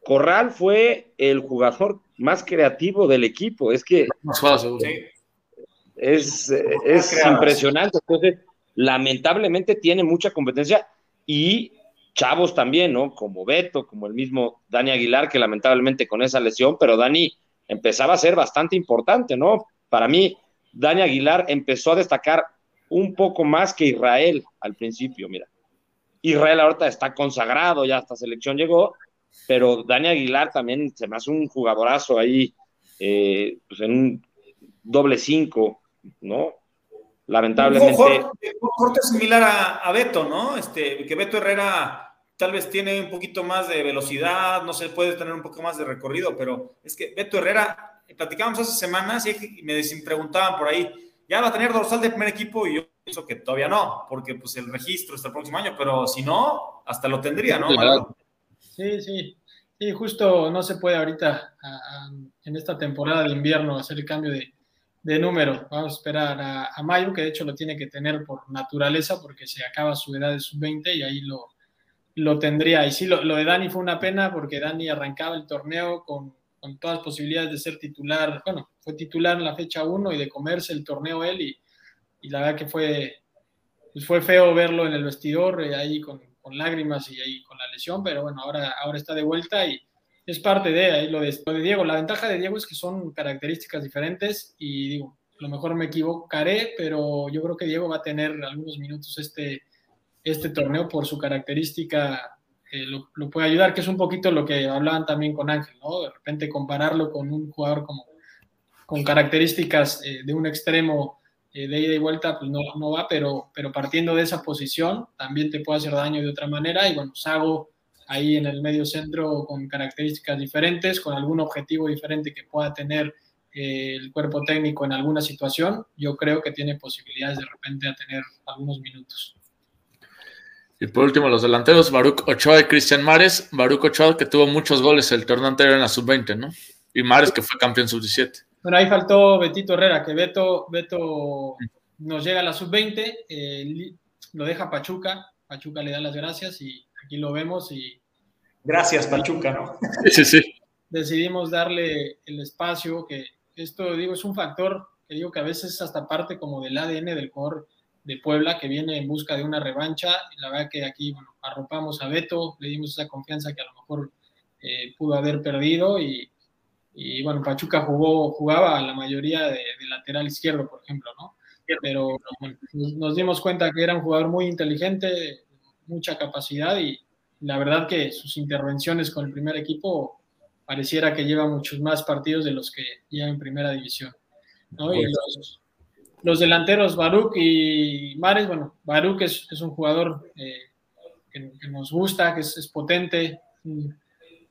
Speaker 5: Corral fue el jugador más creativo del equipo. Es que es, es impresionante. Entonces, lamentablemente tiene mucha competencia y chavos también, ¿no? Como Beto, como el mismo Dani Aguilar, que lamentablemente con esa lesión, pero Dani empezaba a ser bastante importante, ¿no? Para mí, Dani Aguilar empezó a destacar un poco más que Israel al principio, mira. Israel ahorita está consagrado, ya hasta selección llegó, pero Dani Aguilar también se me hace un jugadorazo ahí, eh, pues en un doble cinco, ¿no? lamentablemente.
Speaker 1: Un corte similar a, Beto, ¿no? Este, que Beto Herrera tal vez tiene un poquito más de velocidad, no sé, puede tener un poco más de recorrido, pero es que Beto Herrera, platicábamos hace semanas y me preguntaban por ahí, ya va a tener dorsal de primer equipo y yo pienso que todavía no, porque pues el registro está el próximo año, pero si no, hasta lo tendría, ¿no?
Speaker 3: Sí, sí. Sí, justo no se puede ahorita en esta temporada de invierno hacer el cambio de, de número. Vamos a esperar a, Mayo, que de hecho lo tiene que tener por naturaleza, porque se acaba su edad de sub-20 y ahí lo, lo tendría. Y sí, lo, de Dani fue una pena porque Dani arrancaba el torneo con, con todas las posibilidades de ser titular. Bueno, fue titular en la fecha 1 y de comerse el torneo él. Y, la verdad que fue, pues fue feo verlo en el vestidor, eh, ahí con, lágrimas y ahí con la lesión, pero bueno, ahora, ahora está de vuelta y es parte de ahí lo de, de Diego. La ventaja de Diego es que son características diferentes y digo, a lo mejor me equivocaré, pero yo creo que Diego va a tener algunos minutos este, este torneo por su característica lo, puede ayudar, que es un poquito lo que hablaban también con Ángel, ¿no? De repente compararlo con un jugador como con características eh, de un extremo de ida y vuelta, pues no, no, va, pero, pero partiendo de esa posición también te puede hacer daño de otra manera. Y bueno, Sago ahí en el medio centro con características diferentes, con algún objetivo diferente que pueda tener eh, el cuerpo técnico en alguna situación, yo creo que tiene posibilidades de repente a tener algunos minutos.
Speaker 2: Y por último, los delanteros, Baruch Ochoa y Cristian Mares. Baruch Ochoa que tuvo muchos goles el torneo anterior en la sub-20, ¿no? Y Mares que fue campeón sub-17.
Speaker 3: Bueno, ahí faltó Betito Herrera, que Beto, Beto nos llega a la sub-20, eh, lo deja Pachuca, Pachuca le da las gracias y aquí lo vemos y...
Speaker 1: Gracias Pachuca, ¿no?
Speaker 2: Sí, sí.
Speaker 3: Decidimos darle el espacio, que esto digo es un factor que digo que a veces es hasta parte como del ADN del jugador de Puebla que viene en busca de una revancha la verdad que aquí bueno, arropamos a Beto, le dimos esa confianza que a lo mejor eh, pudo haber perdido y, y bueno, Pachuca jugó, jugaba la mayoría de, lateral izquierdo, por ejemplo, ¿no? Pero nos, dimos cuenta que era un jugador muy inteligente, mucha capacidad y la verdad que sus intervenciones con el primer equipo pareciera que lleva muchos más partidos de los que lleva en primera división. ¿no? Y los, delanteros, Baruch y Mares, bueno, Baruch es, es un jugador eh, que, nos gusta, que es, potente,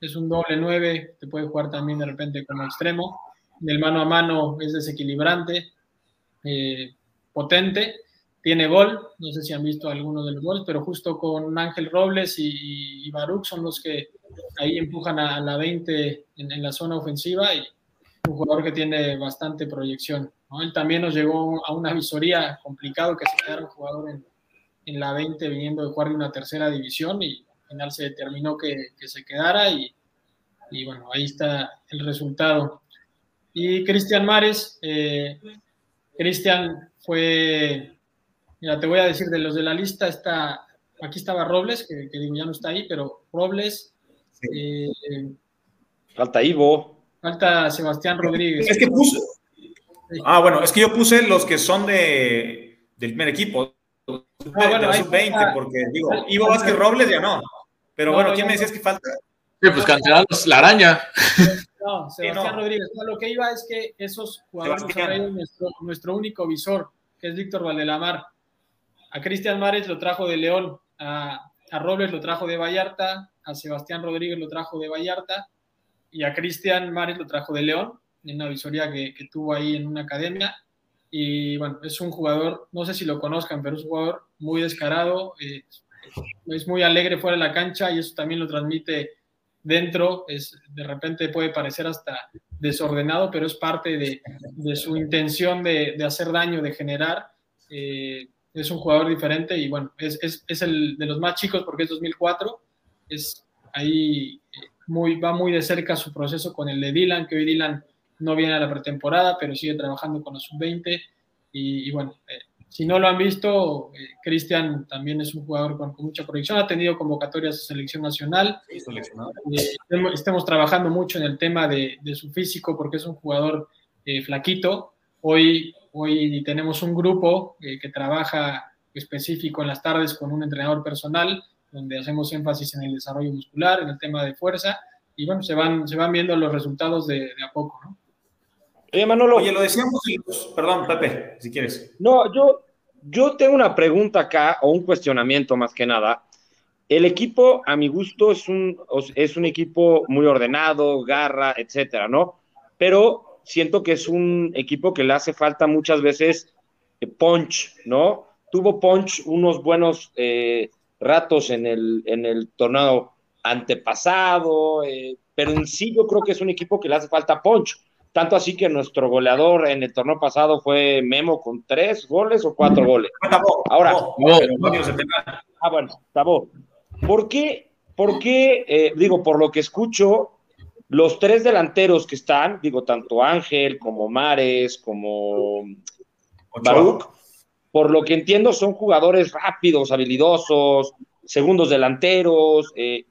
Speaker 3: es un doble 9, te puede jugar también de repente como extremo. Del mano a mano es desequilibrante, eh, potente, tiene gol, no sé si han visto alguno de los pero justo con Ángel Robles y, y son los que ahí empujan a, la 20 en, la zona ofensiva y un jugador que tiene bastante proyección. Él también nos llegó a una visoría complicado que se quedara un jugador en, en la 20 viniendo de jugar de una tercera división y final se determinó que, se quedara y, bueno, ahí está el resultado. Y Cristian Mares, eh, Cristian fue, mira, te voy a decir de los de la lista, está, aquí estaba Robles, que, digo ya no está ahí, pero Robles. Eh,
Speaker 5: falta Ivo.
Speaker 3: Falta Sebastián Rodríguez.
Speaker 1: Es que puse. Ah, bueno, es que yo puse los que son de, del primer equipo. Ah, de, 20 porque digo, Ivo Vázquez Robles ya no. Pero bueno, ¿quién me decías que falta?
Speaker 2: Sí, pues candidatos, la araña.
Speaker 3: No, Sebastián Rodríguez. lo que iba es que esos jugadores nuestro, nuestro, único visor, que es Víctor Valdelamar. A Cristian Mares lo trajo de León, a, a Robles lo trajo de Vallarta, a Sebastián Rodríguez lo trajo de Vallarta y a Cristian Mares lo trajo de León, en una visoría que, que, tuvo ahí en una academia. Y bueno, es un jugador, no sé si lo conozcan, pero es un jugador muy descarado, eh, es muy alegre fuera de la cancha y eso también lo transmite dentro. Es, de repente puede parecer hasta desordenado, pero es parte de, de su intención de, de, hacer daño, de generar. Eh, es un jugador diferente y bueno, es, es, es, el de los más chicos porque es 2004. Es ahí eh, muy, va muy de cerca su proceso con el de Dylan, que hoy Dylan no viene a la pretemporada, pero sigue trabajando con los sub-20. Y, y, bueno, eh, si no lo han visto, eh, Cristian también es un jugador con, mucha proyección, ha tenido convocatorias de selección nacional. Eh, estamos trabajando mucho en el tema de, su físico porque es un jugador eh, flaquito. Hoy, hoy tenemos un grupo que trabaja específico en las tardes con un entrenador personal, donde hacemos énfasis en el desarrollo muscular, en el tema de fuerza, y bueno, se van, se van viendo los resultados de, de a poco, ¿no?
Speaker 1: Oye, Manolo. Oye, lo decíamos, perdón, Pepe, si quieres.
Speaker 5: No, yo, yo tengo una pregunta acá, o un cuestionamiento más que nada. El equipo, a mi gusto, es un, es un equipo muy ordenado, garra, etcétera, ¿no? Pero siento que es un equipo que le hace falta muchas veces eh, punch, ¿no? Tuvo punch unos buenos eh, ratos en el, en el torneo antepasado, eh, pero en sí yo creo que es un equipo que le hace falta punch. Tanto así que nuestro goleador en el torneo pasado fue Memo con tres goles o cuatro goles. Ahora, ah, bueno, Tabó. ¿Por qué, por qué eh, digo, por lo que escucho, los tres delanteros que están, digo, tanto Ángel como Mares, como Baruch, por lo que entiendo, son jugadores rápidos, habilidosos, segundos delanteros. Eh,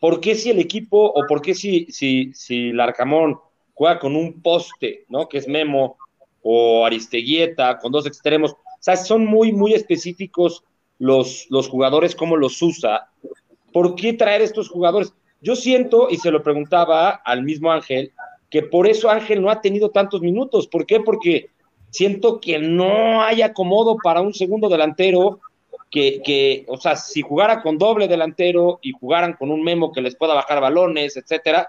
Speaker 5: ¿Por qué si el equipo, o por qué si, si, si Larcamón juega con un poste, ¿no? Que es Memo o Aristeguieta, con dos extremos. O sea, son muy, muy específicos los, los jugadores, cómo los usa. ¿Por qué traer estos jugadores? Yo siento, y se lo preguntaba al mismo Ángel, que por eso Ángel no ha tenido tantos minutos. ¿Por qué? Porque siento que no hay acomodo para un segundo delantero que, que, o sea, si jugara con doble delantero y jugaran con un memo que les pueda bajar balones, etcétera,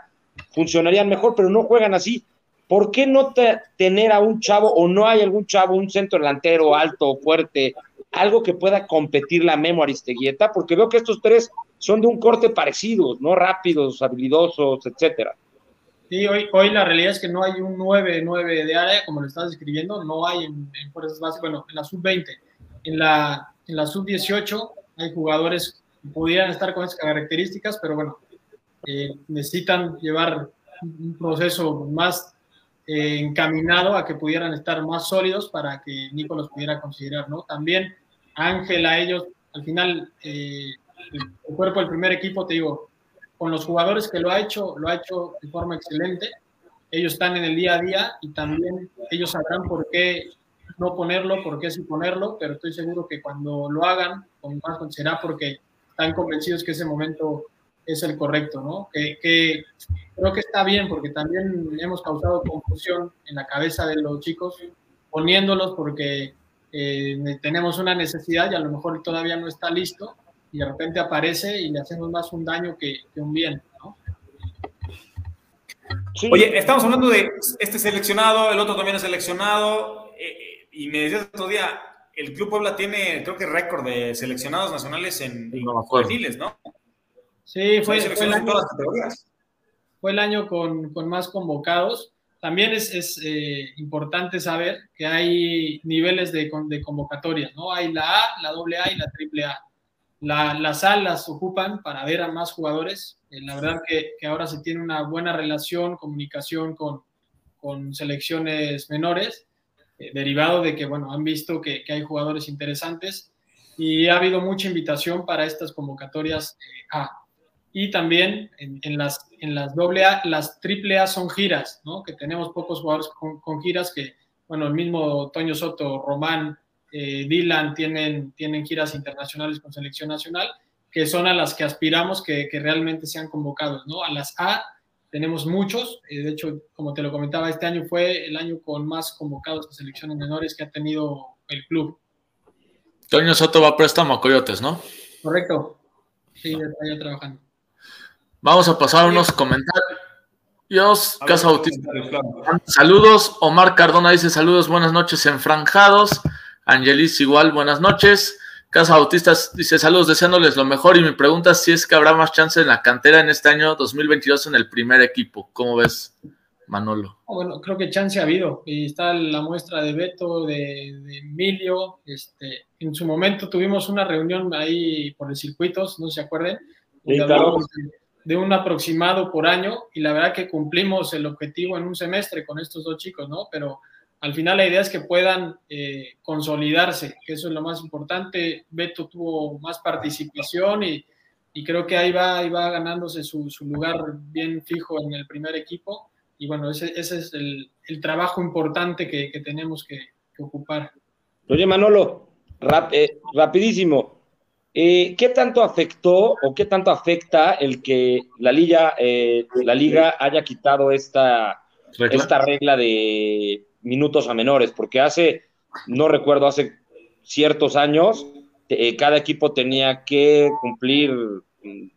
Speaker 5: funcionarían mejor, pero no juegan así. ¿Por qué no tener a un chavo o no hay algún chavo, un centro delantero alto, fuerte, algo que pueda competir la Memo Aristeguieta? Porque veo que estos tres son de un corte parecido, ¿no? Rápidos, habilidosos, etcétera.
Speaker 3: Sí, hoy, hoy la realidad es que no hay un 9-9 de área, como lo estás describiendo, no hay en, fuerzas básicas, bueno, en la sub-20. En la, en la sub-18 hay jugadores que pudieran estar con esas características, pero bueno, eh, necesitan llevar un proceso más eh, encaminado a que pudieran estar más sólidos para que Nico los pudiera considerar, ¿no? También Ángel a ellos, al final, eh, el, el cuerpo del primer equipo, te digo, con los jugadores que lo ha hecho, lo ha hecho de forma excelente. Ellos están en el día a día y también ellos sabrán por qué no ponerlo, por qué sí ponerlo, pero estoy seguro que cuando lo hagan, con más será porque están convencidos que ese momento es el correcto, ¿no? Que, creo que está bien porque también hemos causado confusión en la cabeza de los chicos poniéndolos porque eh, tenemos una necesidad y a lo mejor todavía no está listo y de repente aparece y le hacemos más un daño que, un bien, ¿no?
Speaker 1: Oye, estamos hablando de este seleccionado, el otro también es seleccionado, eh, y me decías otro día, el Club Puebla tiene, creo que récord de seleccionados nacionales en, juveniles, ¿no?
Speaker 3: Sí, fue, fue, el año, fue el año con, con más convocados. También es, es eh, importante saber que hay niveles de, de convocatorias, ¿no? Hay la A, la doble A y la triple Las salas ocupan para ver a más jugadores. Eh, la verdad que, ahora se tiene una buena relación, comunicación con, selecciones menores, eh, derivado de que, bueno, han visto que, hay jugadores interesantes y ha habido mucha invitación para estas convocatorias eh, A. Y también en, las, en las doble A, las triple A son giras, ¿no? Que tenemos pocos jugadores con, con giras que, bueno, el mismo Toño Soto, Román, eh, Dylan tienen, tienen giras internacionales con selección nacional, que son a las que aspiramos que, realmente sean convocados, ¿no? A las A tenemos muchos, eh, de hecho, como te lo comentaba, este año fue el año con más convocados a selecciones menores que ha tenido el club.
Speaker 2: Toño Soto va a préstamo a Coyotes, ¿no?
Speaker 3: Correcto. Sí, está ya trabajando.
Speaker 2: Vamos a pasar unos comentarios. Casa Bautista. Saludos. Omar Cardona dice saludos, buenas noches, enfranjados. Angelis igual, buenas noches. Casa Bautistas dice saludos, deseándoles lo mejor y mi pregunta es si es que habrá más chance en la cantera en este año 2022 en el primer equipo. ¿Cómo ves, Manolo?
Speaker 3: Oh, bueno, creo que chance ha habido. Y está la muestra de Beto, de, Emilio. Este, en su momento tuvimos una reunión ahí por el circuitos, no se acuerden, de, un aproximado por año y la verdad que cumplimos el objetivo en un semestre con estos dos chicos, ¿no? Pero al final la idea es que puedan eh, consolidarse, que eso es lo más importante. Beto tuvo más participación y, creo que ahí va, ahí va ganándose su, lugar bien fijo en el primer equipo. Y bueno, ese, es el, trabajo importante que, tenemos que, ocupar.
Speaker 5: Oye, Manolo, eh, rapidísimo. Eh, ¿Qué tanto afectó o qué tanto afecta el que la liga, la liga haya quitado esta esta regla de minutos a menores, porque hace, no recuerdo, hace ciertos años, eh, cada equipo tenía que cumplir mm,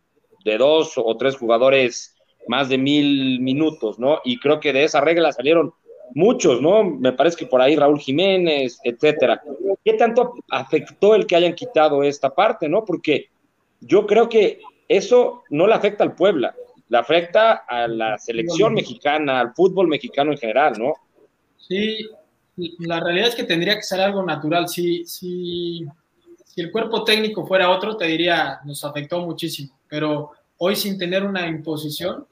Speaker 5: de dos o tres jugadores más de mil minutos, ¿no? Y creo que de esa regla salieron muchos, ¿no? Me parece que por ahí Raúl Jiménez, etcétera. ¿Qué tanto afectó el que hayan quitado esta parte, ¿no? Porque yo creo que eso no le afecta al Puebla, le afecta a la selección mexicana, al fútbol mexicano en general, ¿no?
Speaker 3: Sí, la realidad es que tendría que ser algo natural. Si, si, si el cuerpo técnico fuera otro, te diría, nos afectó muchísimo, pero hoy sin tener una imposición,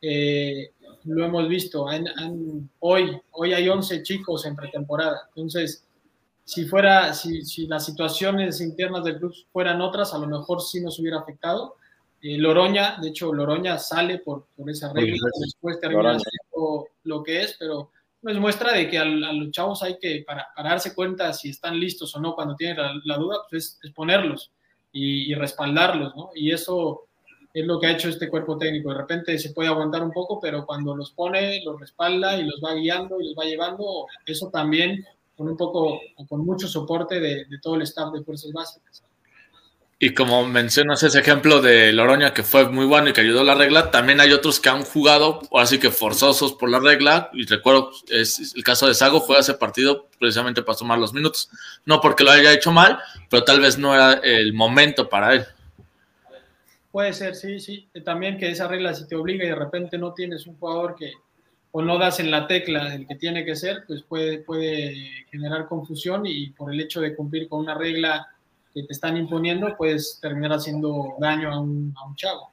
Speaker 3: eh, lo hemos visto. hoy, hoy hay 11 chicos en pretemporada, entonces si fuera, si, si, las situaciones internas del club fueran otras, a lo mejor sí nos hubiera afectado. Eh, Loroña, de hecho, Loroña sale por, por esa regla, después termina siendo lo que es, pero es muestra de que a, los chavos hay que, para, darse cuenta si están listos o no cuando tienen la, duda, pues es, ponerlos y, respaldarlos, ¿no? Y eso es lo que ha hecho este cuerpo técnico. De repente se puede aguantar un poco, pero cuando los pone, los respalda y los va guiando y los va llevando, eso también con un poco con mucho soporte de, de todo el staff de fuerzas básicas.
Speaker 2: Y como mencionas ese ejemplo de Loroña que fue muy bueno y que ayudó la regla, también hay otros que han jugado, así que forzosos por la regla. Y recuerdo, es el caso de Sago, juega ese partido precisamente para sumar los minutos. No porque lo haya hecho mal, pero tal vez no era el momento para él.
Speaker 3: Puede ser, sí, sí. También que esa regla si te obliga y de repente no tienes un jugador que o no das en la tecla del que tiene que ser, pues puede, puede generar confusión y por el hecho de cumplir con una regla que te están imponiendo, puedes terminar haciendo daño a un, a un chavo.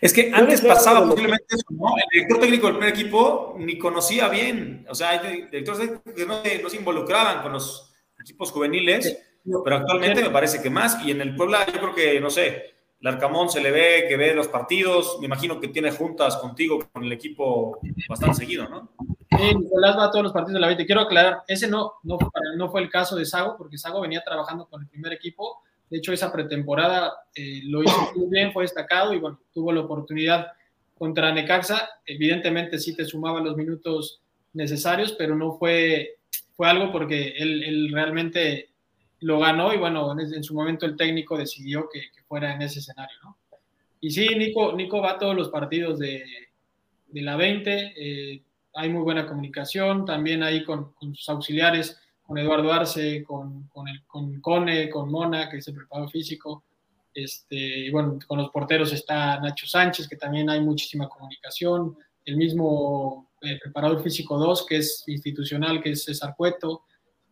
Speaker 1: Es que antes pasaba posiblemente eso, ¿no? El director técnico del primer equipo ni conocía bien, o sea, hay directores que no, no se involucraban con los equipos juveniles, pero actualmente me parece que más, y en el Puebla yo creo que, no sé, Larcamón se le ve que ve los partidos, me imagino que tiene juntas contigo, con el equipo bastante seguido, ¿no?
Speaker 3: Sí, Nicolás va a todos los partidos de la 20. Quiero aclarar, ese no, no, no fue el caso de Sago, porque Sago venía trabajando con el primer equipo. De hecho, esa pretemporada eh, lo hizo muy bien, fue destacado y bueno, tuvo la oportunidad contra Necaxa. Evidentemente sí te sumaba los minutos necesarios, pero no fue, fue algo porque él, él realmente lo ganó y bueno, en, su momento el técnico decidió que, fuera en ese escenario, ¿no? Y sí, Nico, Nico va a todos los partidos de, la 20. Eh, hay muy buena comunicación, también ahí con, sus auxiliares, con Eduardo Arce, con, con, con Cone, con Mona, que es el preparador físico, este, y bueno, con los porteros está Nacho Sánchez, que también hay muchísima comunicación, el mismo eh, preparador físico 2, que es institucional, que es César Cueto,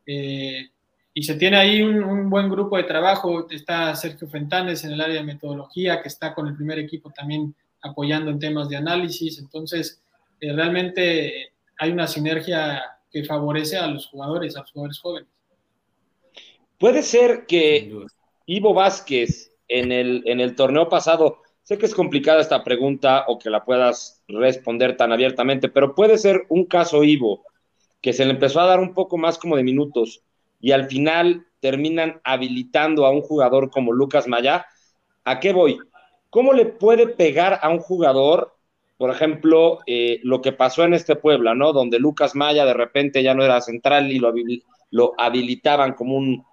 Speaker 3: eh, y se tiene ahí un, un, buen grupo de trabajo, está Sergio Fentanes en el área de metodología, que está con el primer equipo también apoyando en temas de análisis, entonces eh, realmente hay una sinergia que favorece a los jugadores, a los jugadores jóvenes.
Speaker 5: Puede ser que Ivo Vázquez en el, en el torneo pasado, sé que es complicada esta pregunta o que la puedas responder tan abiertamente, pero puede ser un caso Ivo que se le empezó a dar un poco más como de minutos y al final terminan habilitando a un jugador como Lucas Maya. ¿A qué voy? ¿Cómo le puede pegar a un jugador por ejemplo, eh, lo que pasó en este Puebla, ¿no? Donde Lucas Maya de repente ya no era central y lo, lo habilitaban como un,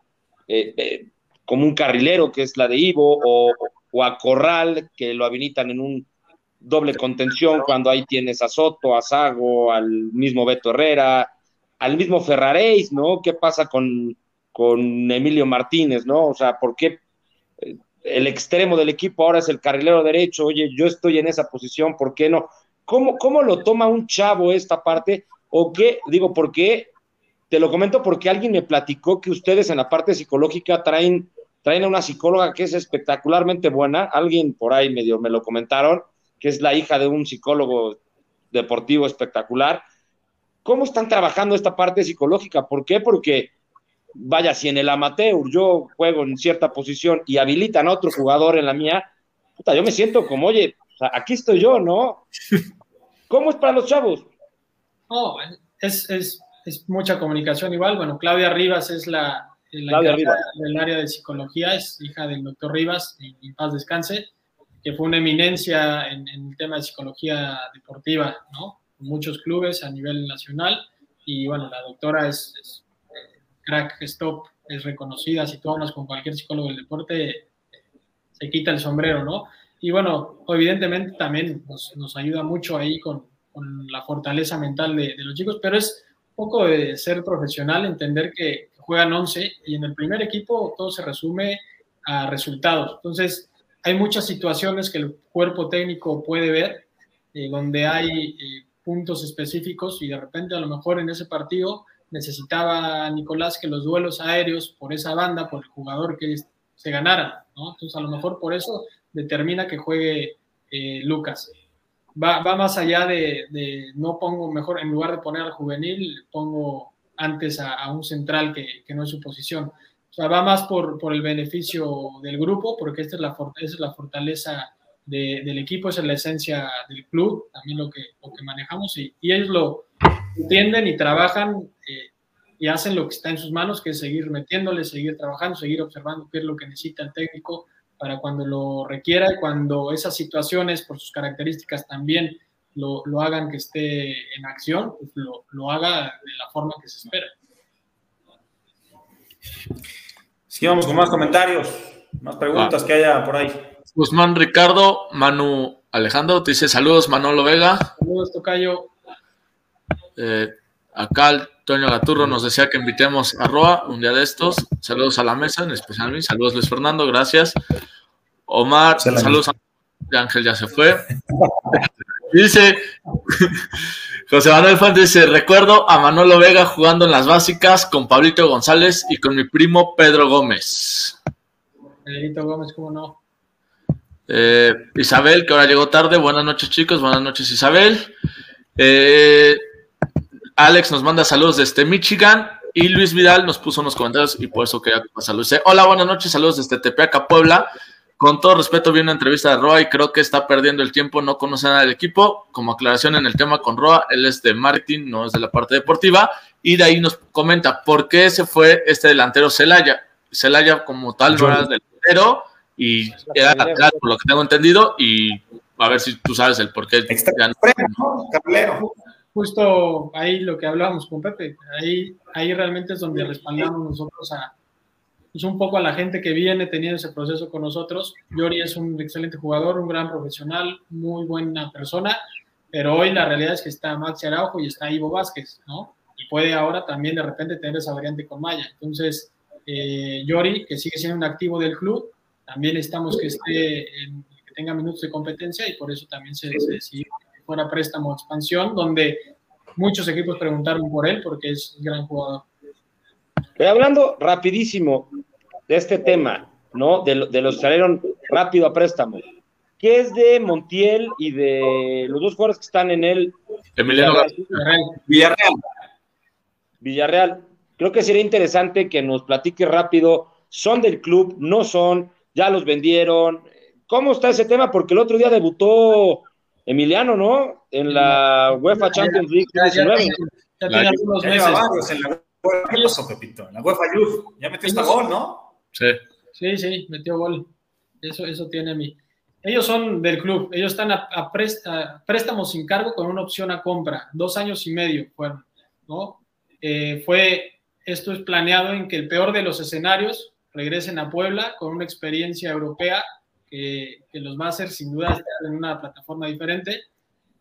Speaker 5: eh, eh, como un carrilero, que es la de Ivo, o, o, a Corral, que lo habilitan en un doble contención cuando ahí tienes a Soto, a Sago, al mismo Beto Herrera, al mismo Ferraréis, ¿no? ¿Qué pasa con, con Emilio Martínez, ¿no? O sea, ¿por qué el extremo del equipo ahora es el carrilero derecho, oye, yo estoy en esa posición, ¿por qué no? ¿Cómo, cómo lo toma un chavo esta parte? ¿O qué? Digo, ¿por qué? Te lo comento porque alguien me platicó que ustedes en la parte psicológica traen, traen a una psicóloga que es espectacularmente buena, alguien por ahí medio me lo comentaron, que es la hija de un psicólogo deportivo espectacular. ¿Cómo están trabajando esta parte psicológica? ¿Por qué? Porque vaya, si en el amateur yo juego en cierta posición y habilitan a otro jugador en la mía, puta, yo me siento como, oye, o sea, aquí estoy yo, ¿no? ¿Cómo es para los chavos?
Speaker 3: Oh, es, es, es, mucha comunicación igual. Bueno, Claudia Rivas es la, la del área de psicología, es hija del doctor Rivas, y, paz descanse, que fue una eminencia en, en, el tema de psicología deportiva, ¿no? Muchos clubes a nivel nacional. Y bueno, la doctora es, es crack stop es reconocida, si tú hablas con cualquier psicólogo del deporte, se quita el sombrero, ¿no? Y bueno, evidentemente también nos, nos ayuda mucho ahí con, con la fortaleza mental de, de, los chicos, pero es poco de ser profesional, entender que juegan 11 y en el primer equipo todo se resume a resultados. Entonces, hay muchas situaciones que el cuerpo técnico puede ver, eh, donde hay eh, puntos específicos y de repente a lo mejor en ese partido necesitaba Nicolás que los duelos aéreos por esa banda, por el jugador que se ganaran, ¿no? Entonces a lo mejor por eso determina que juegue eh, Lucas. Va, va, más allá de, de, no pongo mejor, en lugar de poner al juvenil, pongo antes a, a un central que, que, no es su posición. O sea, va más por, por el beneficio del grupo, porque esta es la, esa es la fortaleza de, del equipo, esa es la esencia del club, también lo que, lo que manejamos, y, y ellos lo, entienden y trabajan eh, y hacen lo que está en sus manos, que es seguir metiéndole, seguir trabajando, seguir observando qué es lo que necesita el técnico para cuando lo requiera y cuando esas situaciones, por sus características, también lo, lo hagan que esté en acción, pues lo, lo, haga de la forma que se espera.
Speaker 1: Sigamos con más comentarios, más preguntas que haya por ahí.
Speaker 2: Guzmán Ricardo, Manu Alejandro, te dice saludos, Manolo Vega.
Speaker 3: Saludos, Tocayo.
Speaker 2: Eh, acá Toño Gaturro nos decía que invitemos a Roa un día de estos. Saludos a la mesa, en especial a mí. Saludos Luis Fernando, gracias. Omar, saludos a Ángel, ya se fue. dice José Manuel Fuentes, dice, recuerdo a Manolo Vega jugando en las básicas con Pablito González y con mi primo Pedro Gómez.
Speaker 3: Pedrito Gómez, ¿cómo no?
Speaker 2: Eh, Isabel, que ahora llegó tarde. Buenas noches, chicos. Buenas noches, Isabel. Eh, Alex nos manda saludos desde Michigan y Luis Vidal nos puso unos comentarios y por eso quería pasar. Dice, hola, buenas noches, saludos desde Tepeaca, Puebla. Con todo respeto, vi una entrevista de Roa y creo que está perdiendo el tiempo, no conoce nada del equipo. Como aclaración en el tema con Roa, él es de marketing, no es de la parte deportiva. Y de ahí nos comenta por qué se fue este delantero Celaya. Celaya como tal no era delantero y era lateral, por lo que tengo entendido. Y a ver si tú sabes el por qué.
Speaker 1: No
Speaker 3: justo ahí lo que hablábamos con Pepe, ahí, ahí realmente es donde respaldamos nosotros a pues un poco a la gente que viene teniendo ese proceso con nosotros. Yori es un excelente jugador, un gran profesional, muy buena persona, pero hoy la realidad es que está Maxi Araujo y está Ivo Vázquez, ¿no? Y puede ahora también de repente tener esa variante con Maya. Entonces, eh, Yori, que sigue siendo un activo del club, también estamos que esté en, que tenga minutos de competencia y por eso también se, se decidió fuera préstamo expansión, donde muchos equipos preguntaron por él porque es un gran jugador.
Speaker 5: Pero hablando rapidísimo de este tema, ¿no? De, de los que salieron rápido a préstamo. ¿Qué es de Montiel y de los dos jugadores que están en el
Speaker 2: Emiliano
Speaker 1: Villarreal. Villarreal.
Speaker 5: Villarreal. Creo que sería interesante que nos platique rápido. ¿Son del club? ¿No son? ¿Ya los vendieron? ¿Cómo está ese tema? Porque el otro día debutó Emiliano, ¿no? En la UEFA Champions League
Speaker 3: ya, ya, ya, ya tiene algunos meses.
Speaker 1: en la UEFA. ¿Qué pasó, Pepito? En la UEFA Youth. Ya metió esta gol, ¿no?
Speaker 2: Sí.
Speaker 3: Sí, sí, metió gol. Eso, eso tiene mi. Ellos son del club, ellos están a, a presta- préstamos sin cargo con una opción a compra, dos años y medio fueron, ¿no? Eh, fue, esto es planeado en que el peor de los escenarios regresen a Puebla con una experiencia europea que, que los va a hacer sin duda estar en una plataforma diferente,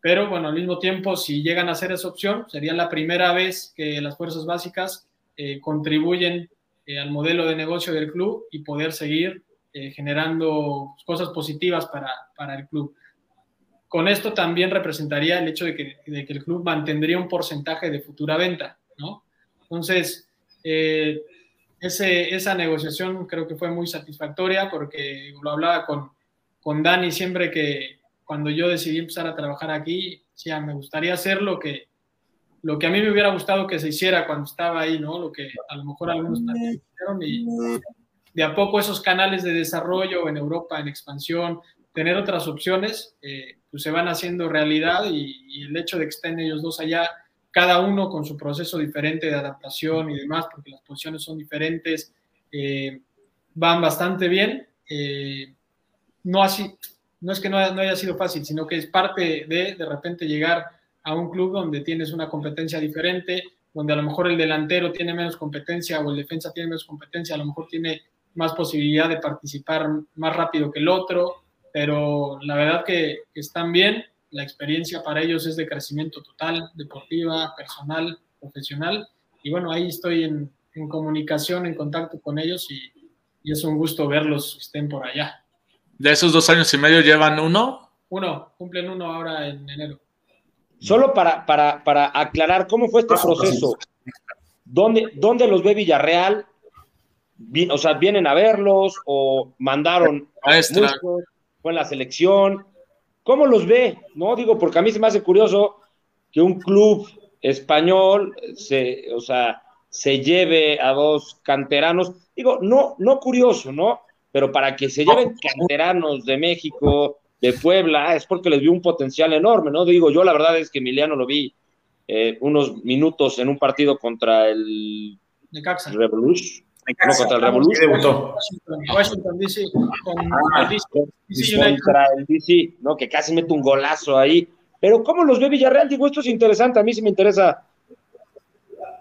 Speaker 3: pero bueno, al mismo tiempo, si llegan a hacer esa opción, sería la primera vez que las fuerzas básicas eh, contribuyen eh, al modelo de negocio del club y poder seguir eh, generando cosas positivas para, para, el club. Con esto también representaría el hecho de que, de que, el club mantendría un porcentaje de futura venta, ¿no? Entonces, ese, esa negociación creo que fue muy satisfactoria porque lo hablaba con, con Dani siempre que cuando yo decidí empezar a trabajar aquí, decía, me gustaría hacer lo que, lo que a mí me hubiera gustado que se hiciera cuando estaba ahí, ¿no? Lo que a lo mejor algunos también hicieron y de a poco esos canales de desarrollo en Europa, en expansión, tener otras opciones, eh, pues se van haciendo realidad y, y, el hecho de que estén ellos dos allá, cada uno con su proceso diferente de adaptación y demás, porque las posiciones son diferentes, eh, van bastante bien. Eh, no, así, no es que no, no haya sido fácil, sino que es parte de de repente llegar a un club donde tienes una competencia diferente, donde a lo mejor el delantero tiene menos competencia o el defensa tiene menos competencia, a lo mejor tiene más posibilidad de participar más rápido que el otro, pero la verdad que, que, están bien, la experiencia para ellos es de crecimiento total, deportiva, personal, profesional, y bueno, ahí estoy en, en comunicación, en contacto con ellos y, y, es un gusto verlos que estén por allá.
Speaker 2: ¿De esos dos años y medio llevan uno?
Speaker 3: Uno, cumplen uno ahora en enero.
Speaker 5: Solo para, para, para aclarar, ¿cómo fue este proceso? ¿Dónde, dónde los ve Villarreal? O sea, ¿vienen a verlos o mandaron
Speaker 2: Maestra.
Speaker 5: muchos? ¿Fue en la selección? ¿Cómo los ve? No digo, porque a mí se me hace curioso que un club español se, o sea, se lleve a dos canteranos. Digo, no, no curioso, ¿no? Pero para que se lleven canteranos de México, de Puebla, es porque les vio un potencial enorme, ¿no? Digo, yo la verdad es que Emiliano lo vi eh, unos minutos en un partido contra el
Speaker 3: Necaxa.
Speaker 5: Revolution, no contra el Revolution.
Speaker 3: Washington, Washington DC con
Speaker 5: Ah,
Speaker 3: el DC, DC
Speaker 5: contra el DC, ¿no? Que casi mete un golazo ahí. Pero ¿cómo los ve Villarreal? Digo, esto es interesante. A mí sí me interesa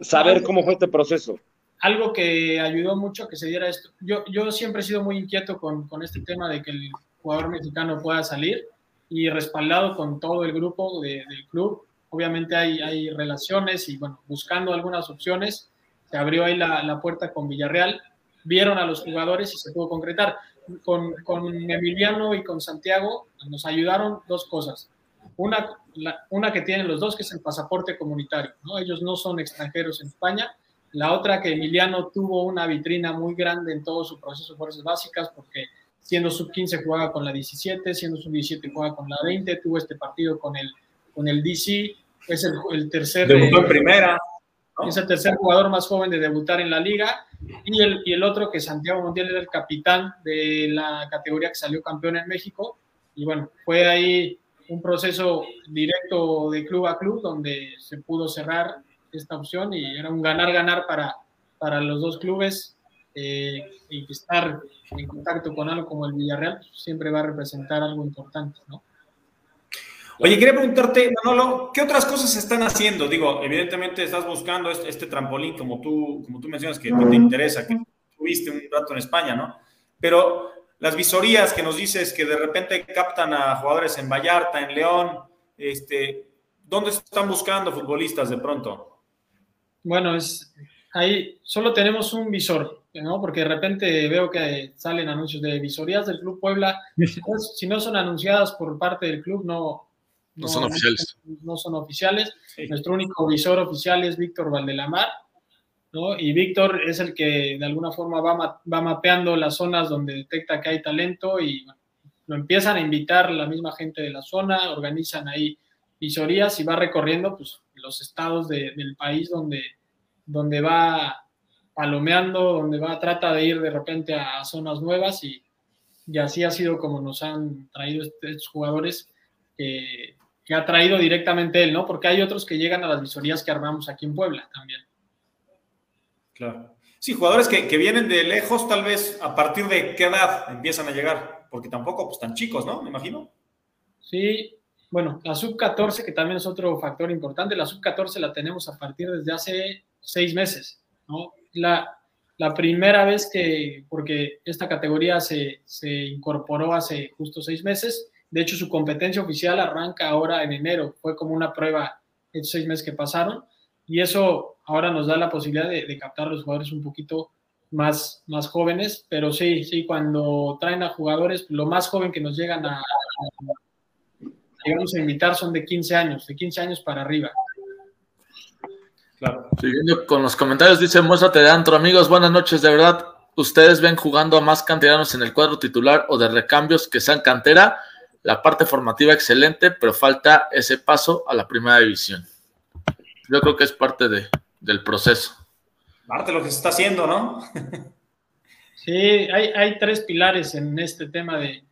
Speaker 5: saber cómo fue este proceso.
Speaker 3: algo que ayudó mucho a que se diera esto. Yo, yo siempre he sido muy inquieto con, con este tema de que el jugador mexicano pueda salir y respaldado con todo el grupo de- del club. Obviamente hay, hay relaciones y bueno, buscando algunas opciones, se abrió ahí la, la puerta con Villarreal, vieron a los jugadores y se pudo concretar. Con, con Emiliano y con Santiago nos ayudaron dos cosas. Una, la- una que tienen los dos, que es el pasaporte comunitario. ¿no? Ellos no son extranjeros en España, la otra que Emiliano tuvo una vitrina muy grande en todo su proceso de fuerzas básicas, porque siendo sub-15 jugaba con la 17, siendo sub-17 jugaba con la 20, tuvo este partido con el, con el DC, es el, el tercer...
Speaker 1: Debutó en
Speaker 3: eh,
Speaker 1: primera.
Speaker 3: Es el tercer jugador más joven de debutar en la liga. Y el, y el otro, que Santiago Montiel era el capitán de la categoría que salió campeón en México. Y bueno, fue ahí un proceso directo de club a club donde se pudo cerrar esta opción y era un ganar-ganar para, para los dos clubes. eh, y estar en contacto con algo como el Villarreal pues, siempre va a representar algo importante, ¿no?
Speaker 1: Oye, quería preguntarte, Manolo, ¿qué otras cosas se están haciendo? Digo, evidentemente estás buscando este, este trampolín, como tú, como tú mencionas, que te interesa, que tuviste un rato en España, ¿no? Pero las visorías que nos dices que de repente captan a jugadores en Vallarta, en León, este, ¿dónde están buscando futbolistas de pronto?
Speaker 3: Bueno, es ahí solo tenemos un visor, ¿no? Porque de repente veo que salen anuncios de visorías del Club Puebla. Si no son anunciadas por parte del club, no,
Speaker 2: No son oficiales.
Speaker 3: No son oficiales.
Speaker 1: Sí.
Speaker 3: Nuestro único visor oficial es Víctor Valdelamar, ¿no? Y Víctor es el que de alguna forma va, ma- va mapeando las zonas donde detecta que hay talento y bueno, lo empiezan a invitar la misma gente de la zona, organizan ahí visorías y va recorriendo pues, los estados de- del país donde, donde va palomeando, donde va, trata de ir de repente a, zonas nuevas y, y así ha sido como nos han traído estos jugadores que, que ha traído directamente él, ¿no? Porque hay otros que llegan a las visorías que armamos aquí en Puebla también.
Speaker 1: Claro. Sí, jugadores que, que vienen de lejos, tal vez a partir de qué edad empiezan a llegar, porque tampoco pues tan chicos, ¿no? Me imagino.
Speaker 3: Sí, bueno, la sub-14, que también es otro factor importante, la sub-14 la tenemos a partir desde hace seis meses, ¿no? La, la primera vez que, porque esta categoría se, se incorporó hace justo seis meses, de hecho su competencia oficial arranca ahora en enero, fue como una prueba estos seis meses que pasaron, y eso ahora nos da la posibilidad de, de captar a los jugadores un poquito más, más jóvenes, pero sí, sí, cuando traen a jugadores, lo más joven que nos llegan a, llegamos a invitar son de 15 años, de 15 años para arriba.
Speaker 1: Claro.
Speaker 2: Siguiendo con los comentarios, dice Muéstrate de Antro, amigos, buenas noches, de verdad, ¿ustedes ven jugando a más canteranos en el cuadro titular o de recambios que sean cantera? La parte formativa excelente, pero falta ese paso a la primera división. Yo creo que es parte de, del proceso.
Speaker 1: Parte de lo que se está haciendo, ¿no?
Speaker 3: Sí, hay, hay tres pilares en este tema de,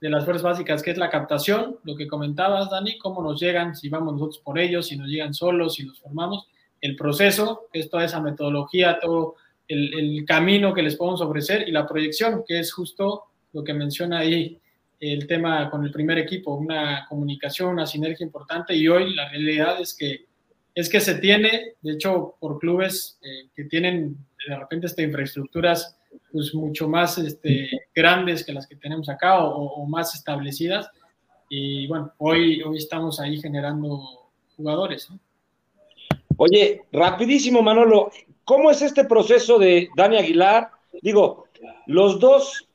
Speaker 3: de las fuerzas básicas, que es la captación, lo que comentabas, Dani, cómo nos llegan, si vamos nosotros por ellos, si nos llegan solos, si los formamos, el proceso, que es toda esa metodología, todo el, el camino que les podemos ofrecer, y la proyección, que es justo lo que menciona ahí el tema con el primer equipo, una comunicación, una sinergia importante, y hoy la realidad es que es que se tiene, de hecho, por clubes eh, que tienen de repente este, infraestructuras pues mucho más este, grandes que las que tenemos acá o, o, más establecidas. Y bueno, hoy, hoy estamos ahí generando jugadores.
Speaker 5: Oye, rapidísimo, Manolo, ¿cómo es este proceso de Dani Aguilar? Digo, los dos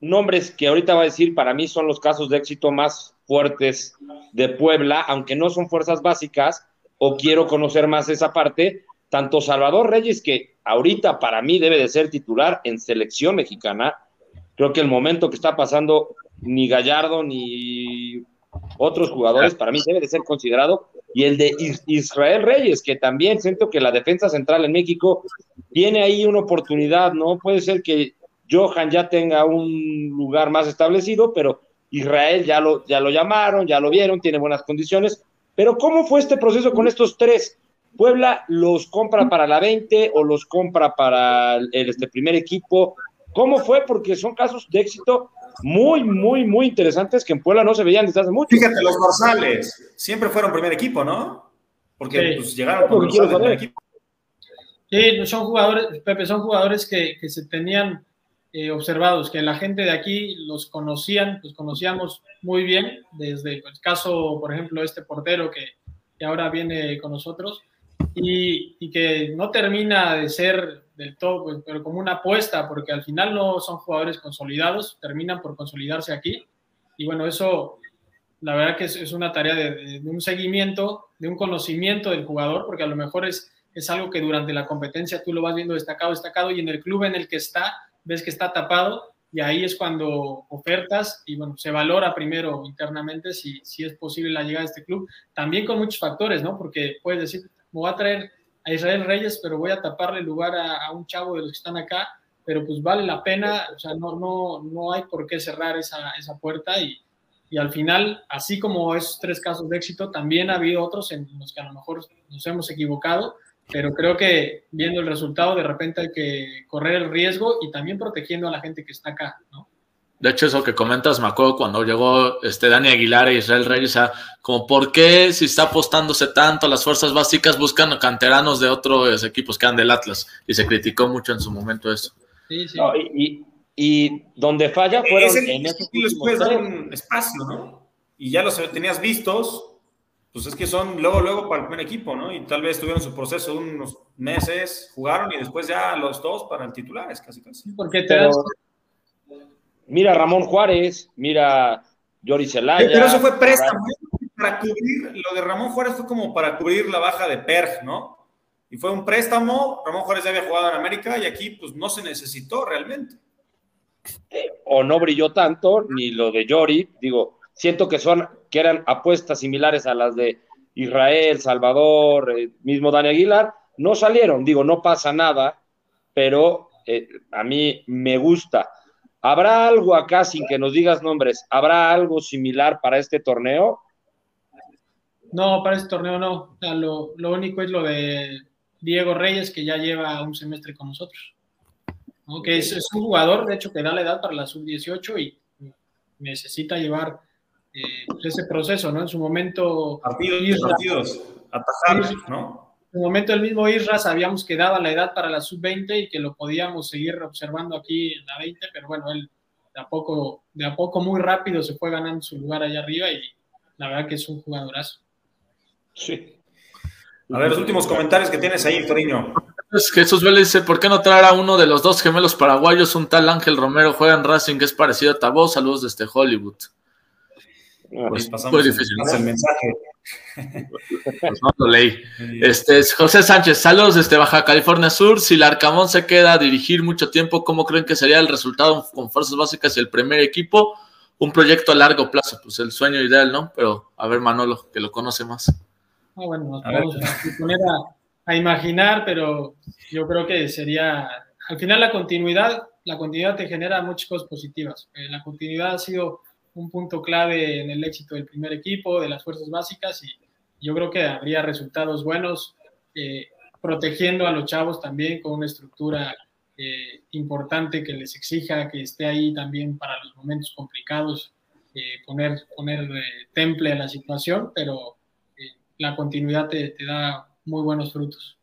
Speaker 5: nombres que ahorita va a decir para mí son los casos de éxito más fuertes de Puebla, aunque no son fuerzas básicas, o quiero conocer más esa parte, tanto Salvador Reyes, que ahorita para mí debe de ser titular en selección mexicana, creo que el momento que está pasando ni Gallardo ni otros jugadores para mí debe de ser considerado, y el de Israel Reyes, que también siento que la defensa central en México tiene ahí una oportunidad, ¿no? Puede ser que Johan ya tenga un lugar más establecido, pero Israel ya lo, ya lo llamaron, ya lo vieron, tiene buenas condiciones, pero ¿cómo fue este proceso con estos tres? Puebla los compra para la 20 o los compra para el, este primer equipo. ¿Cómo fue? Porque son casos de éxito muy, muy, muy interesantes que en Puebla no se veían desde hace mucho.
Speaker 1: Fíjate, los dorsales siempre fueron primer equipo, ¿no? Porque pues, llegaron con los primer equipo.
Speaker 3: Sí, son jugadores, Pepe, son jugadores que, que se tenían eh, observados, que la gente de aquí los conocían, los conocíamos muy bien, desde el caso, por ejemplo, este portero que, que ahora viene con nosotros, y, y, que no termina de ser del todo, pues, pero como una apuesta, porque al final no son jugadores consolidados, terminan por consolidarse aquí, y bueno, eso la verdad que es, una tarea de, de, un seguimiento, de un conocimiento del jugador, porque a lo mejor es es algo que durante la competencia tú lo vas viendo destacado, destacado, y en el club en el que está, ves que está tapado, y ahí es cuando ofertas y bueno, se valora primero internamente si, si es posible la llegada de este club, también con muchos factores, ¿no? Porque puedes decir, me voy a traer a Israel Reyes, pero voy a taparle lugar a, a un chavo de los que están acá, pero pues vale la pena, o sea, no, no, no hay por qué cerrar esa, esa puerta y, y al final, así como esos tres casos de éxito, también ha habido otros en los que a lo mejor nos hemos equivocado, pero creo que viendo el resultado de repente hay que correr el riesgo y también protegiendo a la gente que está acá, ¿no?
Speaker 2: De hecho, eso que comentas, me acuerdo cuando llegó este Dani Aguilar e Israel Reyes, a, como por qué si está apostándose tanto las fuerzas básicas buscan canteranos de otros equipos que han del Atlas, y se criticó mucho en su momento eso.
Speaker 5: Sí, sí. No, y, y, donde falla fueron
Speaker 1: Ese, en esos les puedes dar un espacio, ¿no? Y ya los tenías vistos, pues es que son luego, luego para el primer equipo, ¿no? Y tal vez tuvieron su proceso de unos meses, jugaron y después ya los dos para el titular, es casi casi.
Speaker 3: Porque te das...
Speaker 5: Mira Ramón Juárez, mira Yori Celaya.
Speaker 1: Pero eso fue préstamo, para cubrir, lo de Ramón Juárez fue como para cubrir la baja de Perg, ¿no? Y fue un préstamo, Ramón Juárez ya había jugado en América y aquí pues no se necesitó realmente.
Speaker 5: O no brilló tanto, ni lo de Yori, digo, siento que son que eran apuestas similares a las de Israel, Salvador, eh, mismo Dani Aguilar, no salieron. Digo, no pasa nada, pero eh, a mí me gusta. ¿Habrá algo acá, sin que nos digas nombres, habrá algo similar para este torneo?
Speaker 3: No, para este torneo no. Lo, lo, único es lo de Diego Reyes, que ya lleva un semestre con nosotros. ¿no? Que es, es, un jugador, de hecho, que da la edad para la sub-18 y necesita llevar eh, ese proceso, ¿no? En su momento...
Speaker 1: Partidos, Isra, partidos, ¿no?
Speaker 3: En su momento el mismo Isra sabíamos que daba la edad para la sub-20 y que lo podíamos seguir observando aquí en la 20, pero bueno, él de a poco, de a poco muy rápido se fue ganando su lugar allá arriba y la verdad que es un jugadorazo.
Speaker 1: Sí. A ver, los últimos comentarios que tienes ahí, Toriño.
Speaker 2: Jesús Vélez dice, ¿por qué no traer a uno de los dos gemelos paraguayos? Un tal Ángel Romero juega en Racing, que es parecido a Tabó. Saludos desde Hollywood.
Speaker 1: Pues pasamos
Speaker 2: difícil.
Speaker 1: el mensaje.
Speaker 2: Pues no lo leí. Este, José Sánchez, saludos desde Baja California Sur. Si el Arcamón se queda a dirigir mucho tiempo, ¿cómo creen que sería el resultado con fuerzas básicas y el primer equipo? Un proyecto a largo plazo, pues el sueño ideal, ¿no? Pero a ver, Manolo, que lo conoce más.
Speaker 3: Ah, bueno, nos podemos poner a, a imaginar, pero yo creo que sería, al final la continuidad, la continuidad te genera muchas cosas positivas. Eh, la continuidad ha sido un punto clave en el éxito del primer equipo, de las fuerzas básicas, y yo creo que habría resultados buenos, eh, protegiendo a los chavos también con una estructura eh, importante que les exija que esté ahí también para los momentos complicados, eh, poner, poner temple a la situación, pero la continuidad te, te, da muy buenos frutos.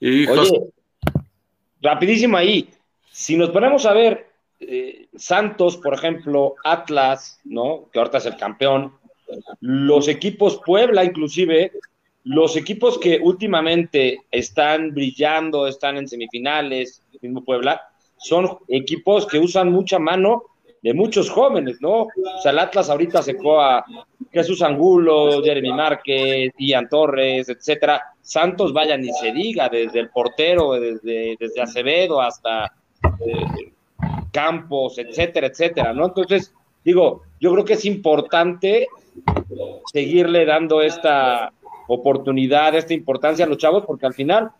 Speaker 5: Y Oye, rapidísimo ahí, si nos ponemos a ver eh, Santos, por ejemplo, Atlas, ¿no? Que ahorita es el campeón, los equipos Puebla, inclusive, los equipos que últimamente están brillando, están en semifinales, mismo Puebla, son equipos que usan mucha mano de muchos jóvenes, ¿no? O sea, el Atlas ahorita secó a Jesús Angulo, Jeremy Márquez, Ian Torres, etcétera. Santos, vaya, ni se diga, desde el portero, desde, desde Acevedo hasta eh, Campos, etcétera, etcétera, ¿no? Entonces, digo, yo creo que es importante seguirle dando esta oportunidad, esta importancia a los chavos, porque al final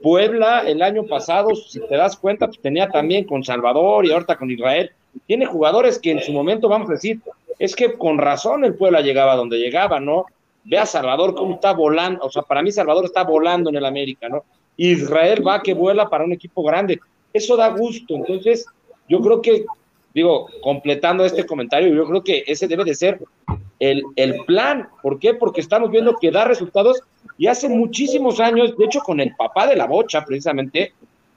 Speaker 5: Puebla el año pasado, si te das cuenta, pues tenía también con Salvador y ahorita con Israel, tiene jugadores que en su momento vamos a decir, es que con razón el Puebla llegaba donde llegaba, ¿no? Ve a Salvador cómo está volando, o sea, para mí Salvador está volando en el América, ¿no? Israel va que vuela para un equipo grande. Eso da gusto. Entonces, yo creo que, digo, completando este comentario, yo creo que ese debe de ser el, el plan. ¿Por qué? Porque estamos viendo que da resultados y hace muchísimos años, de hecho, con el papá de la bocha, precisamente,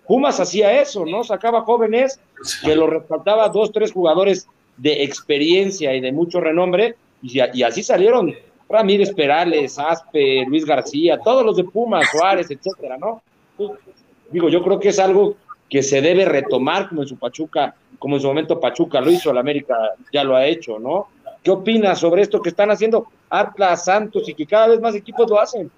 Speaker 5: Pumas hacía eso, ¿no? Sacaba jóvenes que lo respaldaba dos, tres jugadores de experiencia y de mucho renombre, y, y así salieron Ramírez Perales, Aspe, Luis García, todos los de Pumas, Suárez, etcétera, ¿no? digo, yo creo que es algo que se debe retomar como en su Pachuca, como en su momento Pachuca lo hizo, la América ya lo ha hecho, ¿no? ¿Qué opinas sobre esto que están haciendo Atlas, Santos y que cada vez más equipos lo hacen?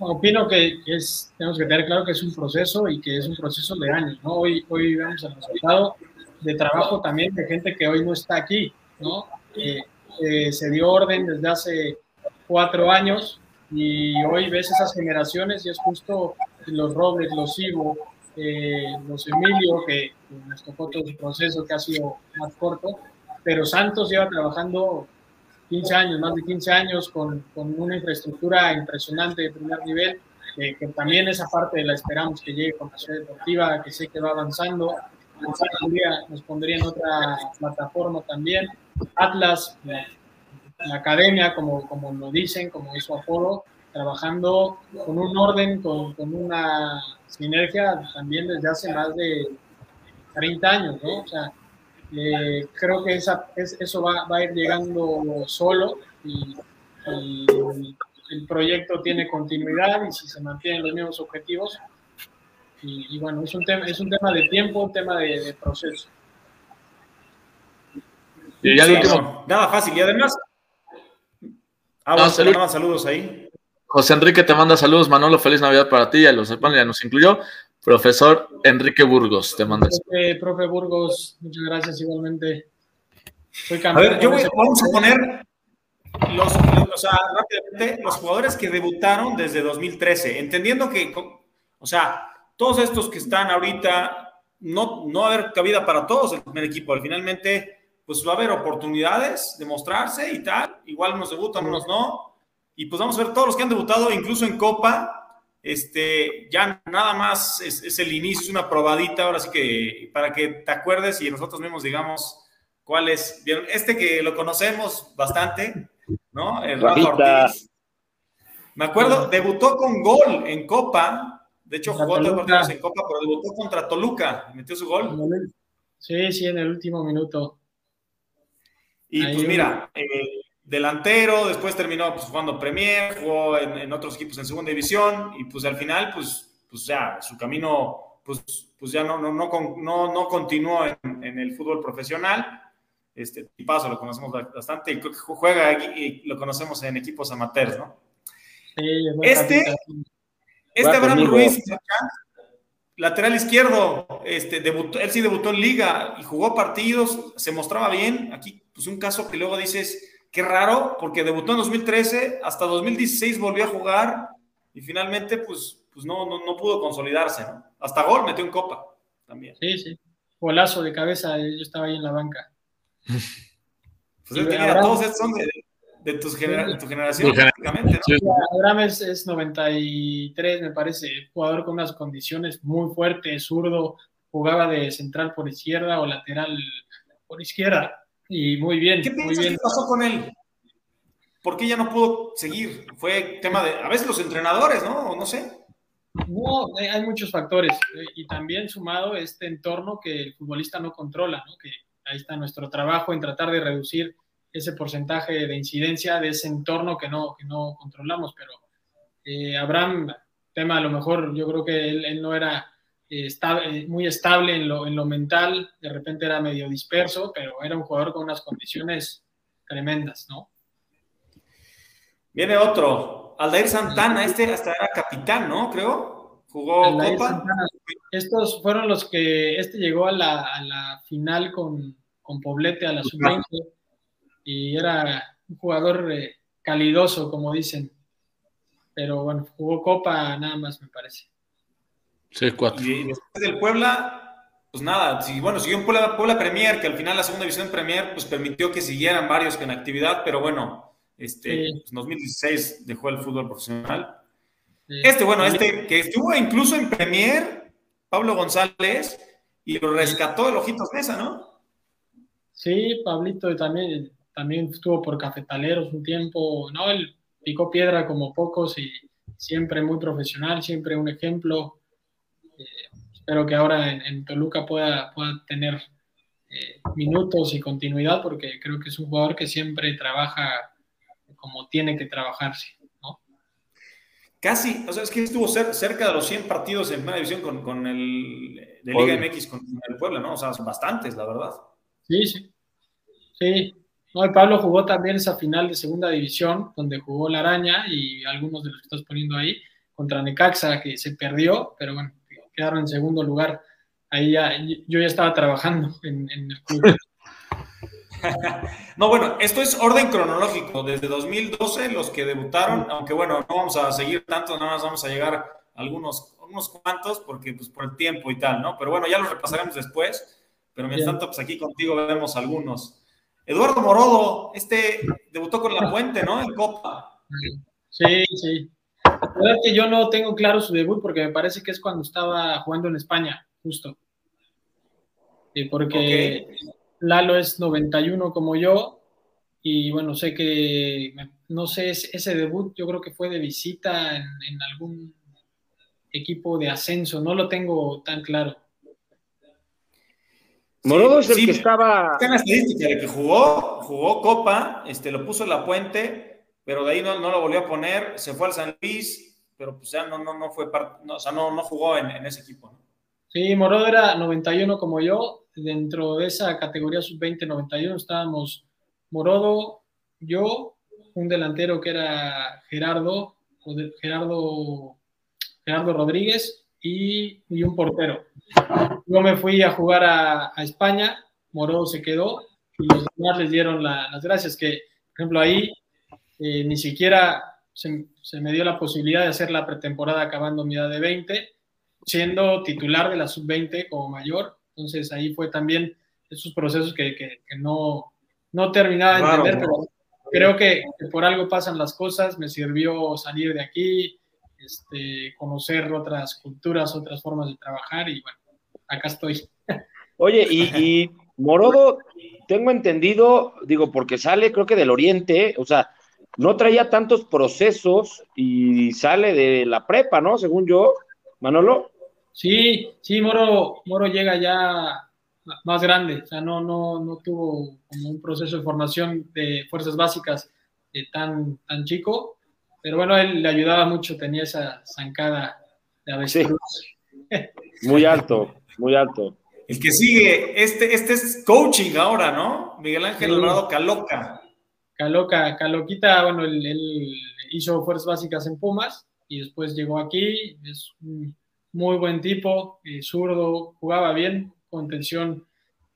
Speaker 3: Opino que es, tenemos que tener claro que es un proceso y que es un proceso de años, ¿no? Hoy, hoy vemos el resultado de trabajo también de gente que hoy no está aquí, ¿no? Eh, se dio orden desde hace cuatro años y hoy ves esas generaciones y es justo los Robles, los Ivo, eh, los Emilio, que, nos tocó todo el proceso que ha sido más corto, pero Santos lleva trabajando 15 años, más de 15 años, con, con una infraestructura impresionante de primer nivel, que también esa parte la esperamos que llegue con la ciudad deportiva, que sé que va avanzando, nos pondría, en otra plataforma también. Atlas, la academia, como, como lo dicen, como hizo Apolo, trabajando con un orden, con, con, una sinergia también desde hace más de 30 años, ¿no? O sea, eh, creo que esa, eso va, va, a ir llegando solo y, el proyecto tiene continuidad y si se mantienen los mismos objetivos. Y, bueno, es un, tema, es un tema de tiempo, un tema de, de proceso.
Speaker 1: Y ya nada fácil. Y además, Ah, saludos ahí.
Speaker 2: José Enrique te manda saludos. Manolo, feliz Navidad para ti. Ya, los, ya nos incluyó. Profesor Enrique Burgos te manda
Speaker 3: profe, profe Burgos, muchas gracias igualmente.
Speaker 1: a ver, yo voy, vamos a poner los, o sea, rápidamente, los jugadores que debutaron desde 2013, entendiendo que, o sea, todos estos que están ahorita, no, no va a haber cabida para todos el primer equipo. Finalmente, pues va a haber oportunidades de mostrarse y tal. Igual unos debutan, unos no. Y pues vamos a ver todos los que han debutado, incluso en Copa. Este, ya nada más es, el inicio, es una probadita, ahora sí que para que te acuerdes y nosotros mismos digamos cuál es. Este que lo conocemos bastante, ¿no? El Rafa Ortiz. Me acuerdo, debutó con gol en Copa. De hecho, jugó tres partidos en Copa, pero debutó contra Toluca. Metió su gol.
Speaker 3: Sí, sí, en el último minuto.
Speaker 1: Y pues mira, eh, delantero, después terminó pues, jugando Premier, jugó en, otros equipos en segunda división y pues al final, pues, pues ya, su camino, pues, pues ya no, no, no, no, no continuó en, el fútbol profesional. Este paso lo conocemos bastante y juega y lo conocemos en equipos amateurs, ¿no? este, este Abraham Ruiz, lateral izquierdo, este, debutó, él sí debutó en liga y jugó partidos, se mostraba bien. Aquí, pues un caso que luego dices, qué raro, porque debutó en 2013, hasta 2016 volvió a jugar y finalmente, pues, pues no, no, pudo consolidarse, ¿no? Hasta gol metió en Copa también.
Speaker 3: Sí, sí. Golazo de cabeza, yo estaba ahí en la banca.
Speaker 1: Pues todos estos son de, de, tus tu generación, prácticamente, ¿no?
Speaker 3: Abraham es, 93, me parece, jugador con unas condiciones muy fuertes, zurdo, jugaba de central por izquierda o lateral por izquierda, y muy bien.
Speaker 1: ¿Qué
Speaker 3: muy bien.
Speaker 1: que pasó con él? ¿Por qué ya no pudo seguir? Fue tema de, a veces los entrenadores, ¿no? No sé.
Speaker 3: No, hay muchos factores, eh, y también sumado este entorno que el futbolista no controla, ¿no? Que ahí está nuestro trabajo en tratar de reducir ese porcentaje de incidencia de ese entorno que no, que no controlamos. Pero eh, Abraham, tema a lo mejor, yo creo que él, no era eh, muy estable en lo, en lo mental, de repente era medio disperso, pero era un jugador con unas condiciones tremendas, ¿no?
Speaker 1: Viene otro, Aldair Santana, este hasta era capitán, ¿no? Creo, jugó Copa.
Speaker 3: estos fueron los que, este llegó a la, a la final con, con Poblete, a la sub-20 y era un jugador eh, calidoso, como dicen. Pero bueno, jugó Copa nada más, me parece.
Speaker 2: Sí, cuatro.
Speaker 1: Y después del Puebla, pues nada, si, bueno, siguió en Puebla, Puebla Premier, que al final la segunda división Premier, pues permitió que siguieran varios en actividad, pero bueno, Este, En 2016 dejó el fútbol profesional. Este, bueno, este que estuvo incluso en Premier, Pablo González, y lo rescató el Ojitos Mesa, ¿no?
Speaker 3: Sí, Pablito también, también estuvo por cafetaleros un tiempo, ¿no? Él picó piedra como pocos y siempre muy profesional, siempre un ejemplo. Eh, espero que ahora en, Toluca pueda, pueda tener eh, minutos y continuidad porque creo que es un jugador que siempre trabaja como tiene que trabajarse.
Speaker 1: Casi, o sea, es que estuvo cerca de los 100 partidos en primera división con, con el de Liga MX con el Puebla, ¿no? O sea, son bastantes, la verdad.
Speaker 3: Sí, sí. Sí. No, Pablo jugó también esa final de segunda división, donde jugó la araña y algunos de los que estás poniendo ahí, contra Necaxa, que se perdió, pero bueno, quedaron en segundo lugar. Ahí ya, yo ya estaba trabajando en, en el club.
Speaker 1: no, bueno, esto es orden cronológico. Desde 2012, los que debutaron, aunque bueno, no vamos a seguir tanto, nada más vamos a llegar a algunos, unos cuantos, porque pues por el tiempo y tal, ¿no? Pero bueno, ya los repasaremos después. Pero mientras tanto, pues aquí contigo vemos algunos. Eduardo Morodo, este debutó con la Puente, ¿no? En Copa.
Speaker 3: Sí, sí. La verdad que yo no tengo claro su debut porque me parece que es cuando estaba jugando en España, justo. Y porque Lalo es 91 como yo, y bueno, sé que, no sé, ese debut yo creo que fue de visita en, algún equipo de ascenso, no lo tengo tan claro.
Speaker 1: Morodo es el que estaba. Está en la estadística de que jugó, jugó Copa, este, lo puso en la puente, pero de ahí no, no lo volvió a poner, se fue al San Luis, pero pues ya no, no, no fue parte, no, o sea, no, no jugó en, en ese equipo. ¿no?
Speaker 3: Sí, Morodo era 91 como yo, dentro de esa categoría sub-20-91 estábamos Morodo, yo, un delantero que era Gerardo, Gerardo, Gerardo Rodríguez y, un portero. Yo me fui a jugar a, España, Morodo se quedó y los demás les dieron las gracias, que por ejemplo ahí eh, ni siquiera se, se, me dio la posibilidad de hacer la pretemporada acabando mi edad de 20, siendo titular de la sub-20 como mayor. Entonces ahí fue también esos procesos que, que, no, no terminaba de entender, pero creo que, por algo pasan las cosas, me sirvió salir de aquí, este, conocer otras culturas, otras formas de trabajar y bueno, acá estoy.
Speaker 5: Oye, y, y Morodo, tengo entendido, digo, porque sale creo que del oriente, o sea, no traía tantos procesos y sale de la prepa, ¿no? Según yo, Manolo.
Speaker 3: Sí, sí, Moro, Moro llega ya más grande, o sea, no, no, no tuvo como un proceso de formación de fuerzas básicas eh, tan, tan chico, pero bueno, él le ayudaba mucho, tenía esa zancada de avestruz.
Speaker 5: Muy alto, muy alto.
Speaker 1: El que sigue, este, este es coaching ahora, ¿no? Miguel Ángel Alvarado Caloca.
Speaker 3: Caloca, Caloquita, bueno, él, él, hizo fuerzas básicas en Pumas y después llegó aquí, es un muy buen tipo, eh, zurdo, jugaba bien, contención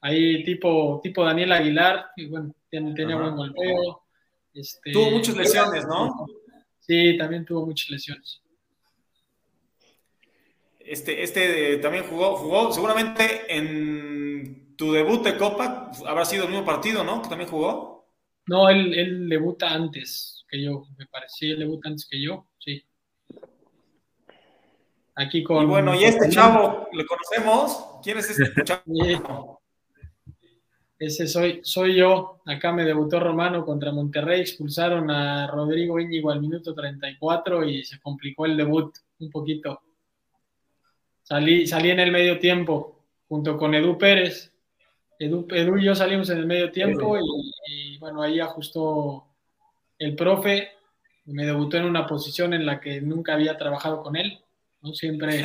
Speaker 3: ahí tipo, tipo Daniel Aguilar, y bueno, tenía, buen golpeo.
Speaker 1: Este, tuvo muchas lesiones, ¿no?
Speaker 3: Sí, también tuvo muchas lesiones.
Speaker 1: Este, este también jugó, jugó seguramente en tu debut de Copa, habrá sido el mismo partido, ¿no? Que también jugó.
Speaker 3: No, él, él debuta antes que yo, me parecía, él debuta antes que yo, sí.
Speaker 1: Aquí con. Y bueno, y este chavo, ¿le conocemos? ¿Quién es este chavo?
Speaker 3: Ese soy, soy yo. Acá me debutó Romano contra Monterrey. Expulsaron a Rodrigo Íñigo al minuto 34 y se complicó el debut un poquito. Salí, salí en el medio tiempo junto con Edu Pérez. Edu, Edu y yo salimos en el medio tiempo y, y bueno, ahí ajustó el profe. Me debutó en una posición en la que nunca había trabajado con él Siempre,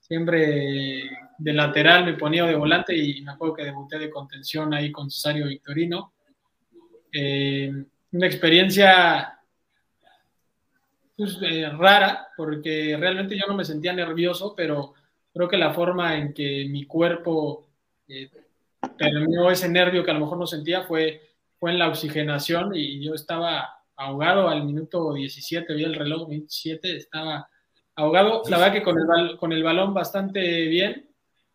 Speaker 3: siempre, de lateral me ponía de volante y me acuerdo que debuté de contención ahí con Cesario Victorino. Eh, una experiencia pues, eh, rara, porque realmente yo no me sentía nervioso, pero creo que la forma en que mi cuerpo eh, terminó ese nervio que a lo mejor no sentía fue, fue en la oxigenación y yo estaba ahogado al minuto 17, vi el reloj 27, estaba Ahogado, la verdad que con el, con el balón bastante bien,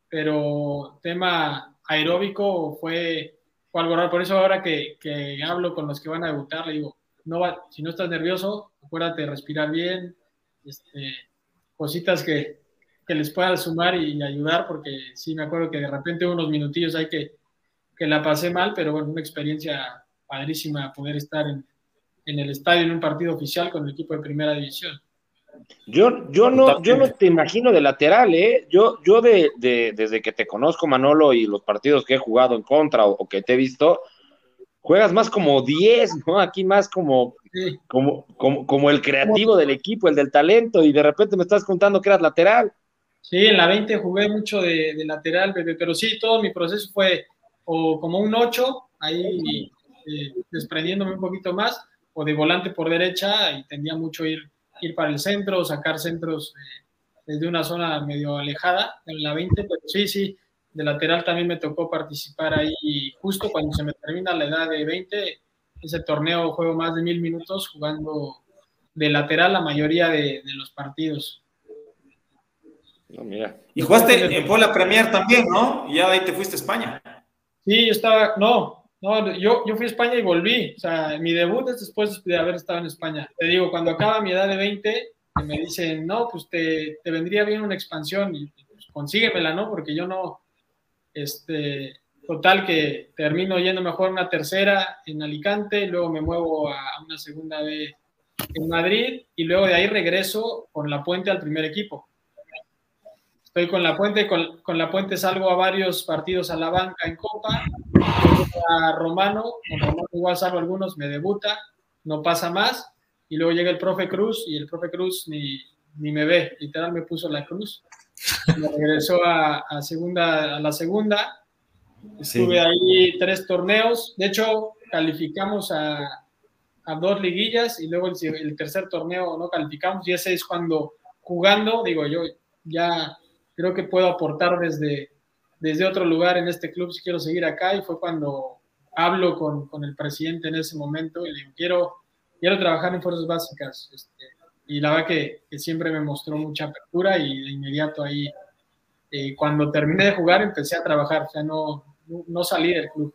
Speaker 3: pero tema aeróbico fue, fue algo raro. Por eso ahora que, que, hablo con los que van a debutar, le digo, no va, si no estás nervioso, acuérdate de respirar bien, este, cositas que, que les pueda sumar y ayudar, porque sí me acuerdo que de repente unos minutillos hay que, que la pasé mal, pero bueno, una experiencia padrísima poder estar en, en el estadio en un partido oficial con el equipo de primera división.
Speaker 5: Yo, yo, no, yo no te imagino de lateral, ¿eh? Yo, yo de, de, desde que te conozco, Manolo, y los partidos que he jugado en contra o, que te he visto, juegas más como 10, ¿no? Aquí más como, como, como, como, el creativo del equipo, el del talento, y de repente me estás contando que eras lateral.
Speaker 3: Sí, en la 20 jugué mucho de, lateral, pero sí, todo mi proceso fue o como un 8, ahí eh, desprendiéndome un poquito más, o de volante por derecha, y tendía mucho ir, ir para el centro, sacar centros eh, desde una zona medio alejada, en la 20, pero sí, sí, de lateral también me tocó participar ahí justo cuando se me termina la edad de 20, ese torneo juego más de mil minutos jugando de lateral la mayoría de los partidos.
Speaker 1: No, mira. Y jugaste en Puebla Premier también, ¿no? Y ya de ahí te fuiste a España.
Speaker 3: Sí, yo estaba, no, no, yo, yo fui a España y volví. O sea, mi debut es después de haber estado en España. Te digo, cuando acaba mi edad de 20, me dicen, no, pues te, te vendría bien una expansión y pues, consíguemela, ¿no? Porque yo no, este, total que termino yendo mejor una tercera en Alicante, luego me muevo a una segunda vez en Madrid y luego de ahí regreso con la puente al primer equipo. Estoy con la puente, con, con, la puente salgo a varios partidos a la banca en Copa, a Romano, con Romano igual salgo algunos, me debuta, no pasa más, y luego llega el profe Cruz, y el profe Cruz ni, ni me ve, literal me puso la cruz, me regresó a, a segunda, a la segunda, estuve ahí tres torneos, de hecho calificamos a, a dos liguillas, y luego el, el tercer torneo no calificamos, y ese es cuando jugando, digo yo, ya creo que puedo aportar desde, desde otro lugar en este club si quiero seguir acá y fue cuando hablo con, con el presidente en ese momento y le digo, quiero, quiero trabajar en fuerzas básicas. Este, y la verdad que, que, siempre me mostró mucha apertura y de inmediato ahí, eh, cuando terminé de jugar, empecé a trabajar, o sea, no, no, salí del club.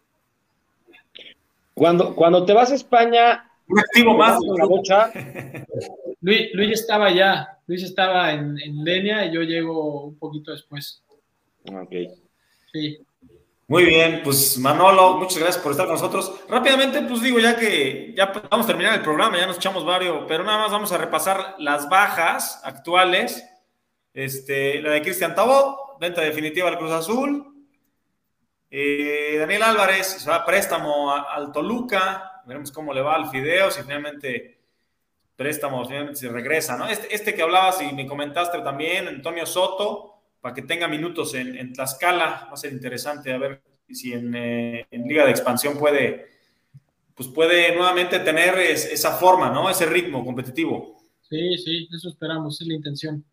Speaker 5: Cuando, cuando te vas a España,
Speaker 1: un activo más.
Speaker 5: La bocha.
Speaker 3: Luis, Luis estaba ya, Luis estaba en, en Lenia y yo llego un poquito después.
Speaker 5: Ok.
Speaker 3: Sí.
Speaker 1: Muy bien, pues Manolo, muchas gracias por estar con nosotros. Rápidamente, pues digo, ya que ya vamos a terminar el programa, ya nos echamos varios, pero nada más vamos a repasar las bajas actuales. Este, la de Cristian Tabó, venta definitiva al Cruz Azul. Eh, Daniel Álvarez se va a préstamo al Toluca. Veremos cómo le va al Fideo, si finalmente préstamo, finalmente se regresa, ¿no? Este, este que hablabas y me comentaste también, Antonio Soto, para que tenga minutos en, en Tlaxcala, va a ser interesante a ver si en, eh, en, Liga de Expansión puede, pues puede nuevamente tener esa forma, ¿no? Ese ritmo competitivo.
Speaker 3: Sí, sí, eso esperamos, es la intención.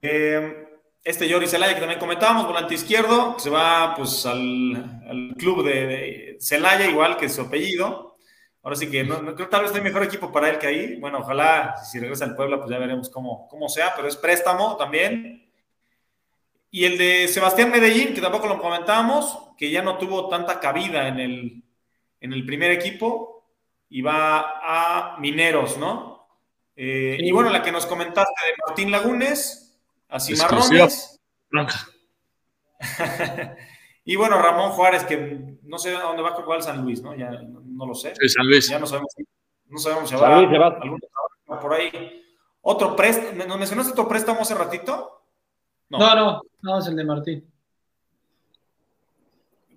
Speaker 1: Eh, este Jordi Celaya que también comentábamos, volante izquierdo, se va pues al, al club de Celaya, igual que su apellido. Ahora sí que no, no, creo que tal vez hay mejor equipo para él que ahí. Bueno, ojalá si regresa al Puebla, pues ya veremos cómo, cómo sea, pero es préstamo también. Y el de Sebastián Medellín, que tampoco lo comentamos, que ya no tuvo tanta cabida en el, en el primer equipo, y va a Mineros, ¿no? Eh, y bueno, la que nos comentaste de Martín Lagunes, a Cimarrones. y bueno, Ramón Juárez, que no sé a dónde va con cuál San Luis, ¿no? Ya no lo sé.
Speaker 2: Sí, San Luis.
Speaker 1: Ya no sabemos, no sabemos si va, Luis, va. algún por ahí. Otro préstamo, ¿nos mencionaste otro préstamo hace ratito?
Speaker 3: No. no, no, no, es el de Martín.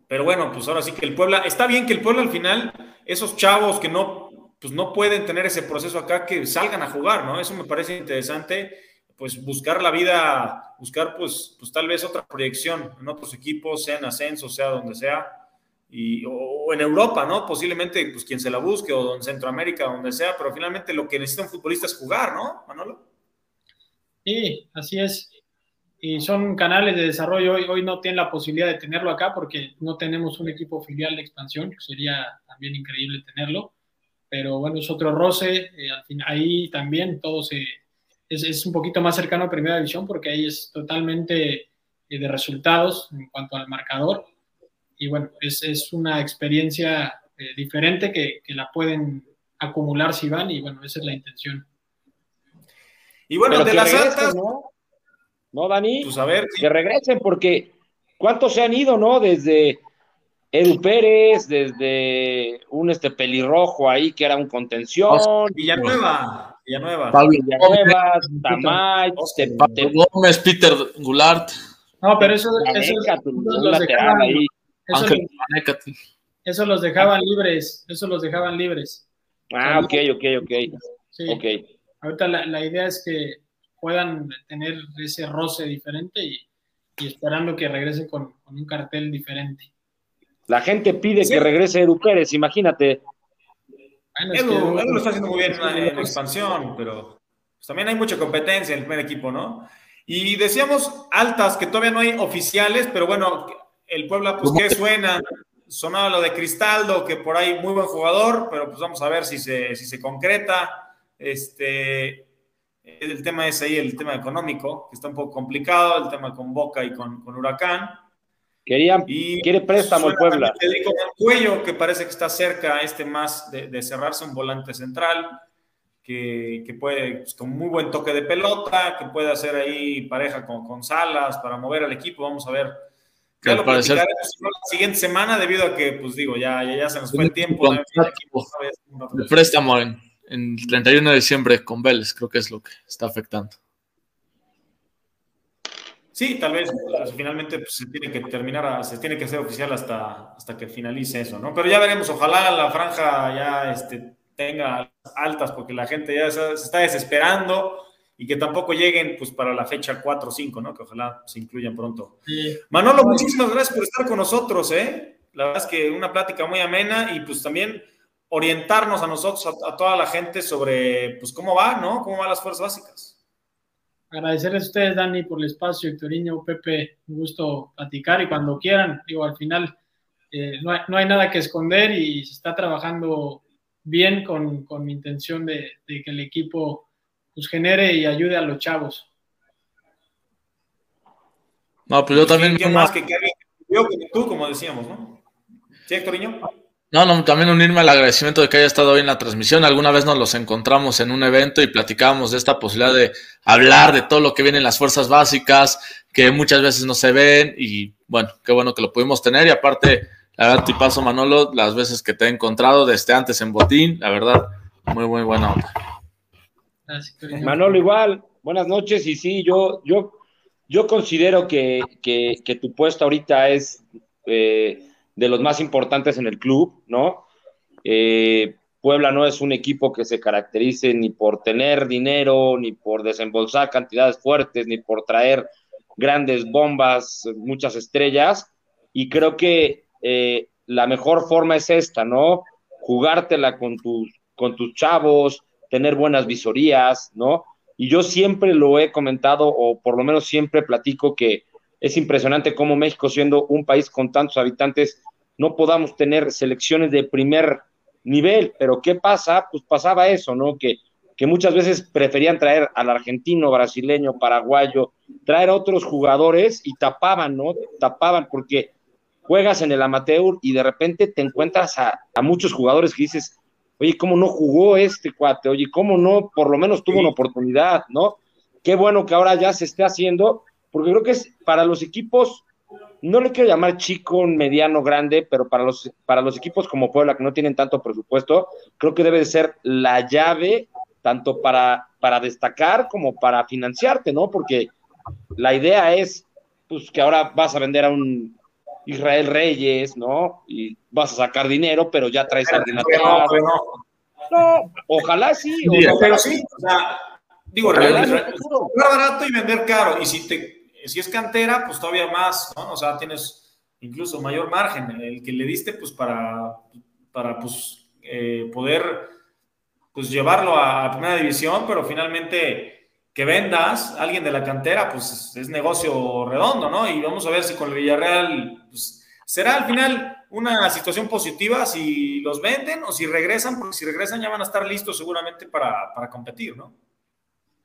Speaker 1: Pero bueno, pues ahora sí que el Puebla, está bien que el Puebla al final, esos chavos que no, pues no pueden tener ese proceso acá, que salgan a jugar, ¿no? Eso me parece interesante, pues buscar la vida, buscar pues, pues tal vez otra proyección en otros equipos, sea en ascenso, sea donde sea y, o, en Europa, ¿no? Posiblemente, pues quien se la busque, o en Centroamérica, donde sea, pero finalmente lo que necesita un futbolista es jugar, ¿no, Manolo?
Speaker 3: Sí, así es. Y son canales de desarrollo. Hoy, hoy no tienen la posibilidad de tenerlo acá porque no tenemos un equipo filial de expansión, sería también increíble tenerlo. Pero bueno, es otro roce. Eh, al ahí también todo se, es, es, un poquito más cercano a Primera División porque ahí es totalmente eh, de resultados en cuanto al marcador y bueno, es, es, una experiencia eh, diferente que, que, la pueden acumular si van y bueno, esa es la intención.
Speaker 5: Y bueno, de las altas... ¿no? ¿No, Dani? Pues a ver. Que regresen porque ¿cuántos se han ido, no? Desde Edu Pérez, desde un este pelirrojo ahí que era un contención.
Speaker 1: Villanueva, Villanueva.
Speaker 5: Villanueva, Tamay,
Speaker 2: Gómez, Peter Goulart.
Speaker 3: No, pero eso, eso, los dejaban, ahí. Eso, los dejaban libres, eso los dejaban libres.
Speaker 5: Ah, ok, ok, ok. Sí. okay.
Speaker 3: Ahorita la, la, idea es que puedan tener ese roce diferente y, y esperando que regresen con, con, un cartel diferente.
Speaker 5: La gente pide que regrese Edu Pérez, imagínate.
Speaker 1: Edu, Edu, lo está haciendo muy bien en, la expansión, pero pues, también hay mucha competencia en el primer equipo, ¿no? Y decíamos altas, que todavía no hay oficiales, pero bueno, el Puebla, pues, ¿qué suena? Sonaba lo de Cristaldo, que por ahí muy buen jugador, pero pues vamos a ver si se, si se concreta. Este, el tema es ahí, el tema económico, que está un poco complicado, el tema con Boca y con, con Huracán.
Speaker 5: Querían, y quiere préstamo el Puebla.
Speaker 1: El cuello, que parece que está cerca este más de, de cerrarse un volante central que, puede, pues, con muy buen toque de pelota, que puede hacer ahí pareja con, con Salas para mover al equipo. Vamos a ver. Ya lo parecer... la siguiente semana, debido a que, pues digo, ya, ya, se nos fue el tiempo.
Speaker 2: El préstamo en, en 31 de diciembre con Vélez, creo que es lo que está afectando.
Speaker 1: Sí, tal vez finalmente pues, se tiene que terminar, se tiene que hacer oficial hasta, hasta que finalice eso, ¿no? Pero ya veremos, ojalá la franja ya este, tenga altas porque la gente ya se, está desesperando y que tampoco lleguen pues para la fecha 4 o 5, ¿no? Que ojalá se incluyan pronto. Manolo, muchísimas gracias por estar con nosotros, ¿eh? La verdad es que una plática muy amena y pues también orientarnos a nosotros, a, toda la gente sobre pues cómo va, ¿no? Cómo van las fuerzas básicas.
Speaker 3: Agradecerles a ustedes, Dani, por el espacio, Victorino, Pepe, un gusto platicar y cuando quieran, digo, al final eh, no, hay, no hay nada que esconder y se está trabajando bien con, con intención de, de, que el equipo pues, genere y ayude a los chavos.
Speaker 2: No, pues yo también.
Speaker 1: ¿Qué más que, que yo, tú, como decíamos, ¿no? ¿Sí, Héctoriño?
Speaker 2: No, no, también unirme al agradecimiento de que haya estado hoy en la transmisión. Alguna vez nos los encontramos en un evento y platicábamos de esta posibilidad de hablar de todo lo que viene en las fuerzas básicas, que muchas veces no se ven y bueno, qué bueno que lo pudimos tener y aparte la verdad, paso Manolo, las veces que te he encontrado desde antes en Botín, la verdad, muy, muy buena onda.
Speaker 5: Manolo, igual, buenas noches. Y sí, yo, yo, yo considero que, que, tu puesto ahorita es eh, de los más importantes en el club, ¿no? Eh, Puebla no es un equipo que se caracterice ni por tener dinero, ni por desembolsar cantidades fuertes, ni por traer grandes bombas, muchas estrellas. Y creo que eh, la mejor forma es esta, ¿no? Jugártela con tus, con tus chavos, tener buenas visorías, ¿no? Y yo siempre lo he comentado, o por lo menos siempre platico que es impresionante cómo México, siendo un país con tantos habitantes, no podamos tener selecciones de primer nivel. Pero ¿qué pasa? Pues pasaba eso, ¿no? Que, que muchas veces preferían traer al argentino, brasileño, paraguayo, traer otros jugadores y tapaban, ¿no? Tapaban porque juegas en el amateur y de repente te encuentras a, muchos jugadores que dices, oye, ¿cómo no jugó este cuate? Oye, ¿cómo no? Por lo menos tuvo una oportunidad, ¿no? Qué bueno que ahora ya se esté haciendo, porque creo que es para los equipos, no le quiero llamar chico, mediano, grande, pero para los, para los equipos como Puebla, que no tienen tanto presupuesto, creo que debe de ser la llave tanto para, para destacar como para financiarte, ¿no? Porque la idea es pues que ahora vas a vender a un Israel Reyes, ¿no? Y vas a sacar dinero, pero ya traes a alguien atrás. No, ojalá sí.
Speaker 1: pero sí, o sea, digo, comprar barato y vender caro. Y si, te, si es cantera, pues todavía más, ¿no? O sea, tienes incluso mayor margen. El que le diste, pues para, para pues, eh, poder pues, llevarlo a primera división, pero finalmente que vendas a alguien de la cantera, pues es negocio redondo, ¿no? Y vamos a ver si con el Villarreal pues, será al final una situación positiva si los venden o si regresan, porque si regresan ya van a estar listos seguramente para, para competir, ¿no?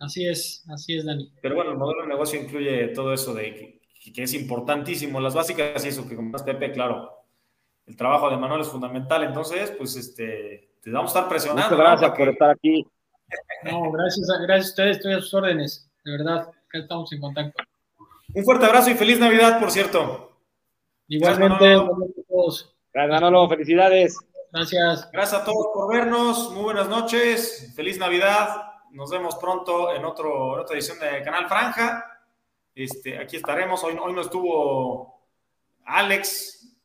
Speaker 3: Así es, así es, Dani.
Speaker 1: Pero bueno, el modelo de negocio incluye todo eso de que, que es importantísimo, las básicas y eso que más Pepe, claro, el trabajo de Manuel es fundamental. Entonces, pues este, te vamos a estar presionando.
Speaker 5: Muchas gracias por estar aquí.
Speaker 3: No, gracias a, gracias a ustedes, estoy a sus órdenes, de verdad, acá estamos en contacto.
Speaker 1: Un fuerte abrazo y feliz Navidad, por cierto.
Speaker 3: Igualmente,
Speaker 1: Gracias,
Speaker 3: a todos.
Speaker 5: Gracias, Manolo. Felicidades.
Speaker 3: Gracias.
Speaker 1: Gracias a todos por vernos. Muy buenas noches. Feliz Navidad. Nos vemos pronto en, otro, en otra edición de Canal Franja. Este, aquí estaremos. Hoy, hoy no estuvo Alex,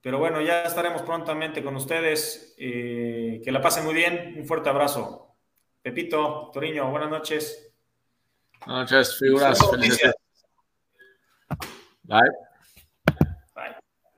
Speaker 1: pero bueno, ya estaremos prontamente con ustedes. Eh, que la pasen muy bien. Un fuerte abrazo. Pepito, Toriño, buenas noches.
Speaker 2: Buenas noches, figuras.
Speaker 1: Noticias.
Speaker 2: Felices. Bye.